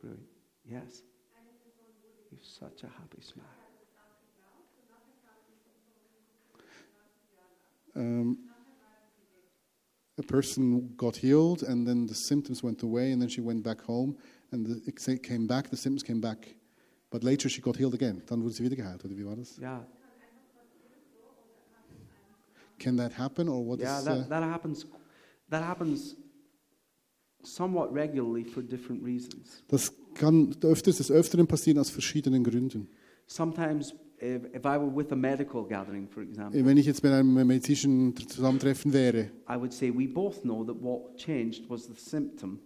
Brilliant. Yes. Such a happy smile. Um, a person got healed, and then the symptoms went away, and then she went back home, and the, it came back, the symptoms came back. But later she got healed again. Dann wurde sie wieder geheilt, oder wie war das? Yeah. Can that happen, or what Yeah, is, that, uh, that happens. That happens somewhat regularly for different reasons. Das kann öfters des Öfteren passieren aus verschiedenen Gründen. Sometimes, if, if I were with a medical gathering, for example, Wenn ich jetzt bei einem medizinischen Zusammentreffen wäre, I would say we both know that what changed was the symptom,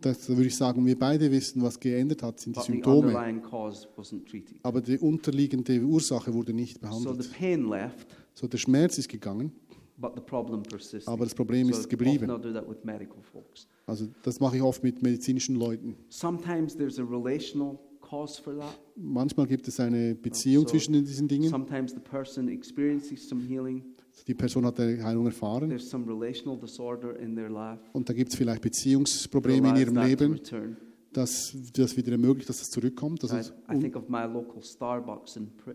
das würde ich sagen, wir beide wissen, was geändert hat, sind die but the Symptome. underlying cause wasn't treated. Aber die unterliegende Ursache wurde nicht So the behandelt. pain left, So, der Schmerz ist gegangen, but the problem persisted. aber das Problem so ist geblieben. often I'll do that with medical folks. Also das mache ich oft mit medizinischen Leuten. Sometimes there's a relational cause for that. Manchmal gibt es eine Beziehung So, zwischen diesen Dingen. Sometimes the person experiences some healing. Die Person hat eine Heilung erfahren There's some relational disorder in their life. und da gibt es vielleicht Beziehungsprobleme in ihrem Leben. Dass das wieder ermöglicht, dass es zurückkommt. Dass I, es I think of my local Starbucks and uh,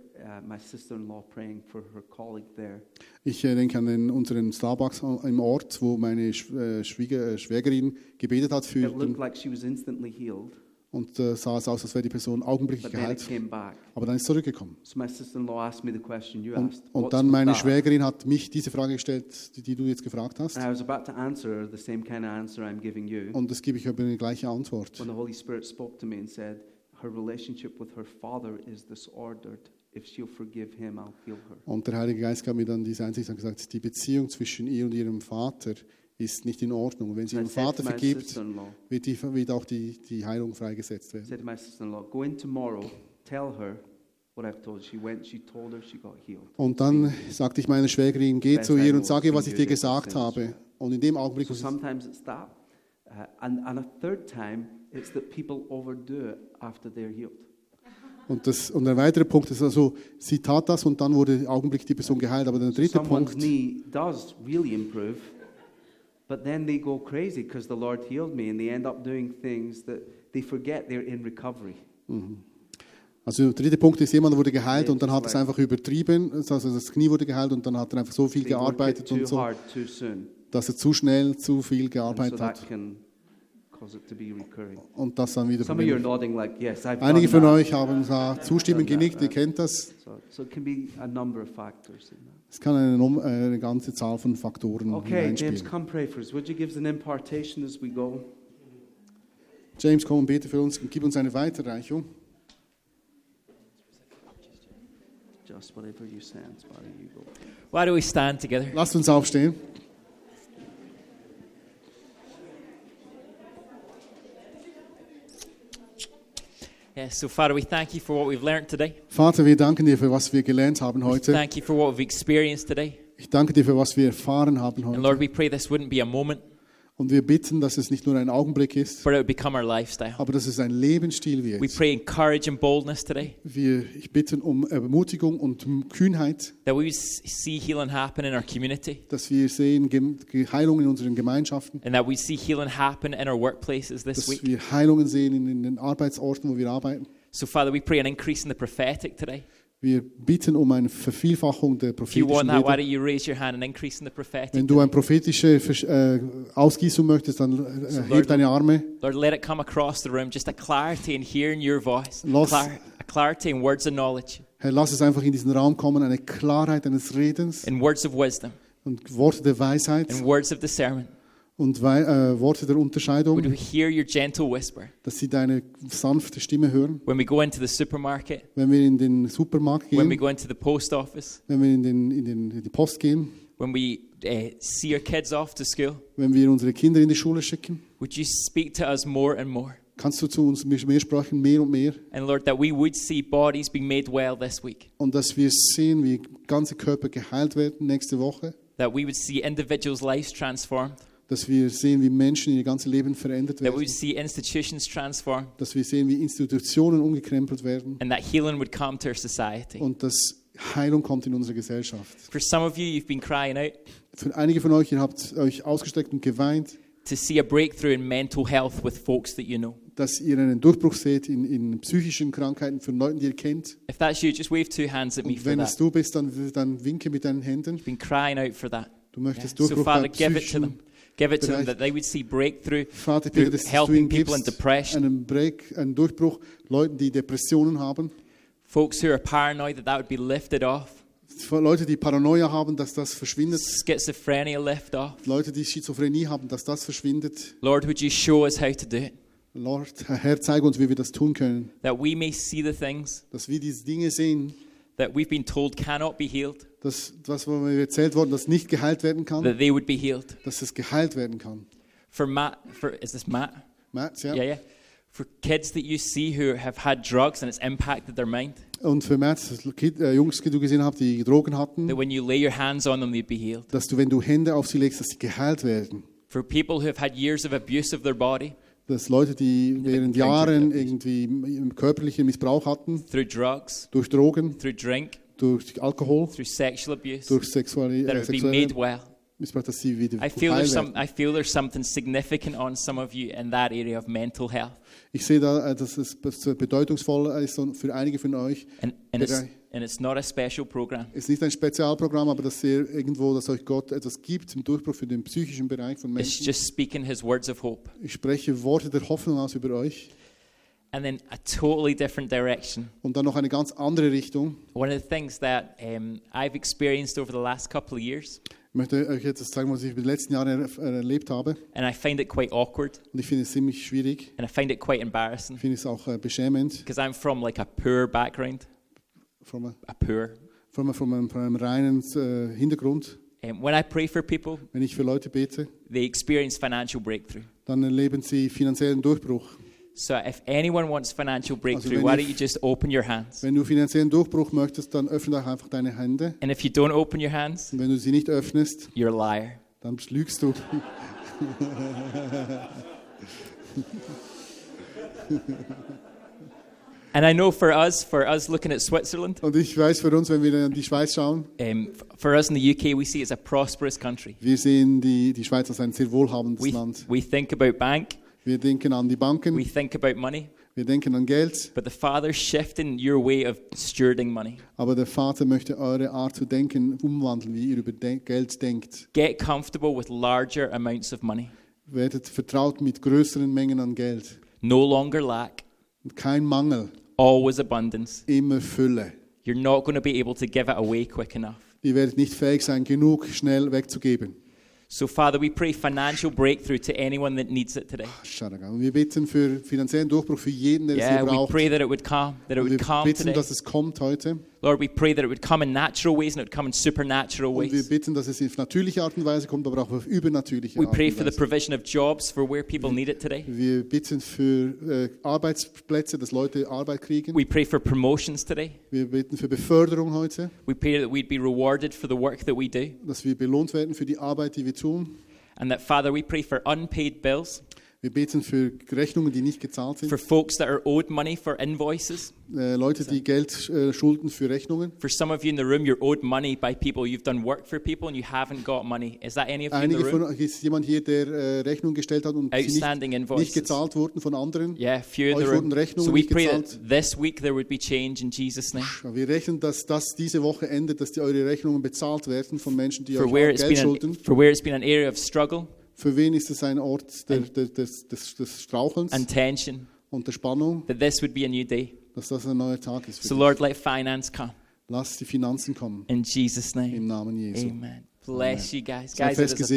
my sister-in-law praying for her colleague there. ich äh, denke an den, unseren Starbucks im Ort, wo meine äh, Schwieger, äh, Schwägerin gebetet hat für It looked den, like she was instantly healed, und äh, sah es aus, als wäre die Person augenblicklich but then it geheilt, came back. aber dann ist zurückgekommen. So my sister-in-law asked me the question you Und, asked. und "What's dann with meine that?" Schwägerin hat mich diese Frage gestellt, die, die du jetzt gefragt hast. And I was about to answer her the same kind of answer I'm giving you Und das gebe ich aber eine gleiche Antwort. when the Holy Spirit spoke to me and said, her relationship with her father is disordered. If she'll forgive him, I'll heal her. Und der Heilige Geist gab mir dann diese Einsicht und gesagt, die Beziehung zwischen ihr und ihrem Vater ist nicht in Ordnung. Und wenn sie ihrem Vater vergibt, wird, die, wird auch die, die Heilung freigesetzt werden. said to my sister-in-law, go in tomorrow, tell her what I've told her. She went, she told her she got healed. Und dann sagte ich meiner Schwägerin, geh zu ihr und sage ihr, was ich dir gesagt habe. Und in dem Augenblick, So wo sie- sometimes it's that. Uh, and, and a third time, it's that people overdo it after they're healed. und, das, und ein weiterer Punkt ist also, sie tat das und dann wurde augenblicklich die Person geheilt. Aber der dritte Someone's Punkt, knee does really improve, but then they go crazy because the Lord healed me, and they end up doing things that they forget they're in recovery. also der dritte Punkt ist, jemand wurde geheilt und dann hat es einfach übertrieben. Also das Knie wurde geheilt und dann hat er einfach so viel gearbeitet und so, dass er zu schnell zu viel gearbeitet hat. Und das dann wieder Probleme. Einige von euch haben zustimmend genickt, ihr kennt das. Es kann eine, äh, eine ganze Zahl von Faktoren Okay, James, come pray for us. Would you give us an impartation as we go? James, komm und bete für uns und gib uns eine Weiterreichung. Just whatever you sense, Father, you go. Why do we stand together? Lasst uns aufstehen. Yeah, so, Father, we thank you for what we've learned today. Vater, wir danken dir für was wir gelernt haben heute. thank you for what we've experienced today. Ich danke dir für was wir erfahren haben And. Lord, we pray this wouldn't be a moment, Und wir bitten, dass es nicht nur ein Augenblick ist, but it would become our lifestyle. aber dass es ein Lebensstil We wird. pray in courage and boldness today, Wir, ich bitte um Ermutigung und Kühnheit, that we see healing happen in our community, dass wir sehen Heilung in unseren Gemeinschaften, and that we see healing happen in our workplaces this dass week. wir Heilungen sehen in, in den Arbeitsorten, wo wir arbeiten. So, Father, we pray an increase in the prophetic today. Wir bitten um eine Vervielfachung der If you prophetischen want that, why Rede. don't you raise your hand and increase in the prophetic? Wenn du eine prophetische Versch- äh, Ausgießung möchtest, dann äh, heb deine Arme. Lord, let it come across the room, just a clarity in hearing your voice, Los- Clar- a clarity in words of knowledge, Herr, lass es einfach in diesen Raum kommen, eine Klarheit eines Redens in words of wisdom, und Worte der Weisheit in words of discernment. Und Wei äh, Worte der Would Unterscheidung, we hear your gentle whisper dass sie deine sanfte Stimme hören. when we go into the supermarket, Wenn wir in den Supermarkt when we go into the post office, wenn wir in, den, in, den, in die Post gehen, when we uh, see our kids off to school? wenn wir unsere Kinder in die Schule schicken, Would you speak to us more and more? kannst du zu uns mehr sprechen, mehr und mehr. And Lord, that we would see bodies being made well this week, Und dass wir sehen, wie ganze Körper geheilt werden nächste Woche. that we would see individuals' lives transformed, Dass wir sehen, wie Menschen ihr ganzes Leben verändert that we werden. would see institutions transformed, Dass wir sehen, wie Institutionen umgekrempelt werden. and that healing would come to our society. Und dass Heilung kommt in unsere Gesellschaft. For some of you, you've been crying out Für einige von euch, ihr habt euch ausgestreckt und geweint, to see a breakthrough in mental health with folks that you know. dass ihr einen Durchbruch seht in, in psychischen Krankheiten von Leuten, die ihr kennt. If that's you, just wave two hands at me Und for wenn that. es du bist, dann, dann winke mit deinen Händen. You've been crying out for that. Du möchtest So, Durchbruch Father, bei give it to psychischen them. Give it to them that they would see breakthrough Vater, bitte, dass helping people in depression, einen Break, einen Durchbruch, Leuten, die Depressionen haben, folks who are paranoid, that that would be lifted off. Leute, die Paranoia haben, dass das verschwindet. schizophrenia lift off. Leute, die Schizophrenie haben, dass das verschwindet. Lord, would you show us how to do it? Lord, Herr, zeige uns, wie wir das tun können. That we may see the things Dass wir diese Dinge sehen, that we've been told cannot be healed, dass das, was mir erzählt worden, das nicht geheilt werden kann, that they would be healed. dass es geheilt werden kann. For Matt, for is this Matt? Matt, ja? Yeah, yeah. For kids that you see who have had drugs and it's impacted their mind, Und für Matt, äh, Jungs, die du gesehen hast, die Drogen hatten, that when you lay your hands on them, they'd be healed. dass du, wenn du Hände auf sie legst, dass sie geheilt werden. For people who have had years of abuse of their body Dass Leute, die während Jahren irgendwie körperlichen Missbrauch hatten, through drugs, durch Drogen, through drink, durch Alkohol, through sexual abuse, durch sexuelle, that äh, made well. Missbrauch, dass sie wieder I feel there's some. I feel there's something significant on some of you in that area of mental health, Ich sehe da, äh, dass es bedeutungsvoll ist für einige von euch. and and it's. And it's not a special program. Es ist nicht ein Spezialprogramm, aber dass ihr irgendwo, dass euch Gott etwas gibt im Durchbruch für den psychischen Bereich von It's Menschen. just speaking His words of hope, Ich spreche Worte der Hoffnung aus über euch. and then a totally different direction. Und dann noch eine ganz andere Richtung. One of the things that um, I've experienced over the last couple of years, Ich möchte euch jetzt zeigen, was ich in den letzten Jahren er- er- erlebt habe. and I find it quite awkward, Und ich finde es ziemlich schwierig. and I find it quite embarrassing Ich finde es auch äh, beschämend. because I'm from like a poor background, Von einem, a poor. von einem, von einem, von einem reinen äh, Hintergrund. Um, when I pray for people, Wenn ich für Leute bete, they experience financial breakthrough. dann erleben sie finanziellen Durchbruch. So if anyone wants financial breakthrough, wenn why ihr- don't you just open your hands? Wenn du finanziellen Durchbruch möchtest, dann öffne doch einfach deine Hände. And if you don't open your hands, Und wenn du sie nicht öffnest, you're a liar. dann lügst du. And I know for us, for us looking at Switzerland, Und ich weiß für uns, wenn wir in die Schweiz schauen, um, for us in the UK, we see it's a prosperous country. wir sehen die, die Schweiz als ein sehr wohlhabendes We, Land. we think about bank, Wir denken an die Banken, we think about money, wir denken an Geld, but the Father's shifting your way of stewarding money. aber der Vater möchte eure Art zu denken umwandeln, wie ihr über De Geld denkt. Get comfortable with larger amounts of money. Werdet vertraut mit größeren Mengen an Geld. No longer lack, kein Mangel, always abundance. immer Fülle. You're not going to be able to give it away quick enough. Ihr werdet nicht fähig sein, genug schnell wegzugeben. So, Father, we pray financial breakthrough to anyone that needs it today. Und wir bitten für finanziellen Durchbruch für jeden, der es Yeah, hier we braucht. pray that it would come, that it would wir come bitten, today. dass es kommt heute. Lord, we pray that it would come in natural ways and it would come in supernatural Und wir ways. bitten, dass es auf natürliche Art und Weise kommt, aber auch auf übernatürliche We Art pray for the provision of jobs for where people need it today. Wir bitten für äh, Arbeitsplätze, dass Leute Arbeit kriegen. We pray for promotions today. Wir bitten für Beförderung heute, We pray that we'd be rewarded for the work that we do. dass wir belohnt werden für die Arbeit, die wir tun. And that, Father, we pray for unpaid bills, Wir beten für Rechnungen, die nicht gezahlt sind. for folks that are owed money for invoices. Äh, Leute, die Geld äh, schulden für Rechnungen. For some of you in the room, you're owed money by people. You've done work for people and you haven't got money. Is that any of you in the Einige von room? euch ist jemand hier, der äh, Rechnung gestellt hat und Outstanding nicht, invoices. nicht gezahlt wurden von anderen. Yeah, few in Euch the wurden room. Rechnungen So we nicht pray gezahlt. that this week there would be change in Jesus' name. Wir rechnen, dass das diese Woche endet, dass die eure Rechnungen bezahlt werden von Menschen, die For euch where Geld been schulden. an, for where it's been an area of struggle Für wen ist es ein Ort der, der, des, des, des Strauchelns and tension, und der Spannung, that this would be a new day. dass das ein neuer Tag ist? Für So dich? Lord, let finance come Lass die Finanzen kommen in Jesus' name. im Namen Jesu. Amen. Bless you guys. Seid Guys, it fest is a gesegnet.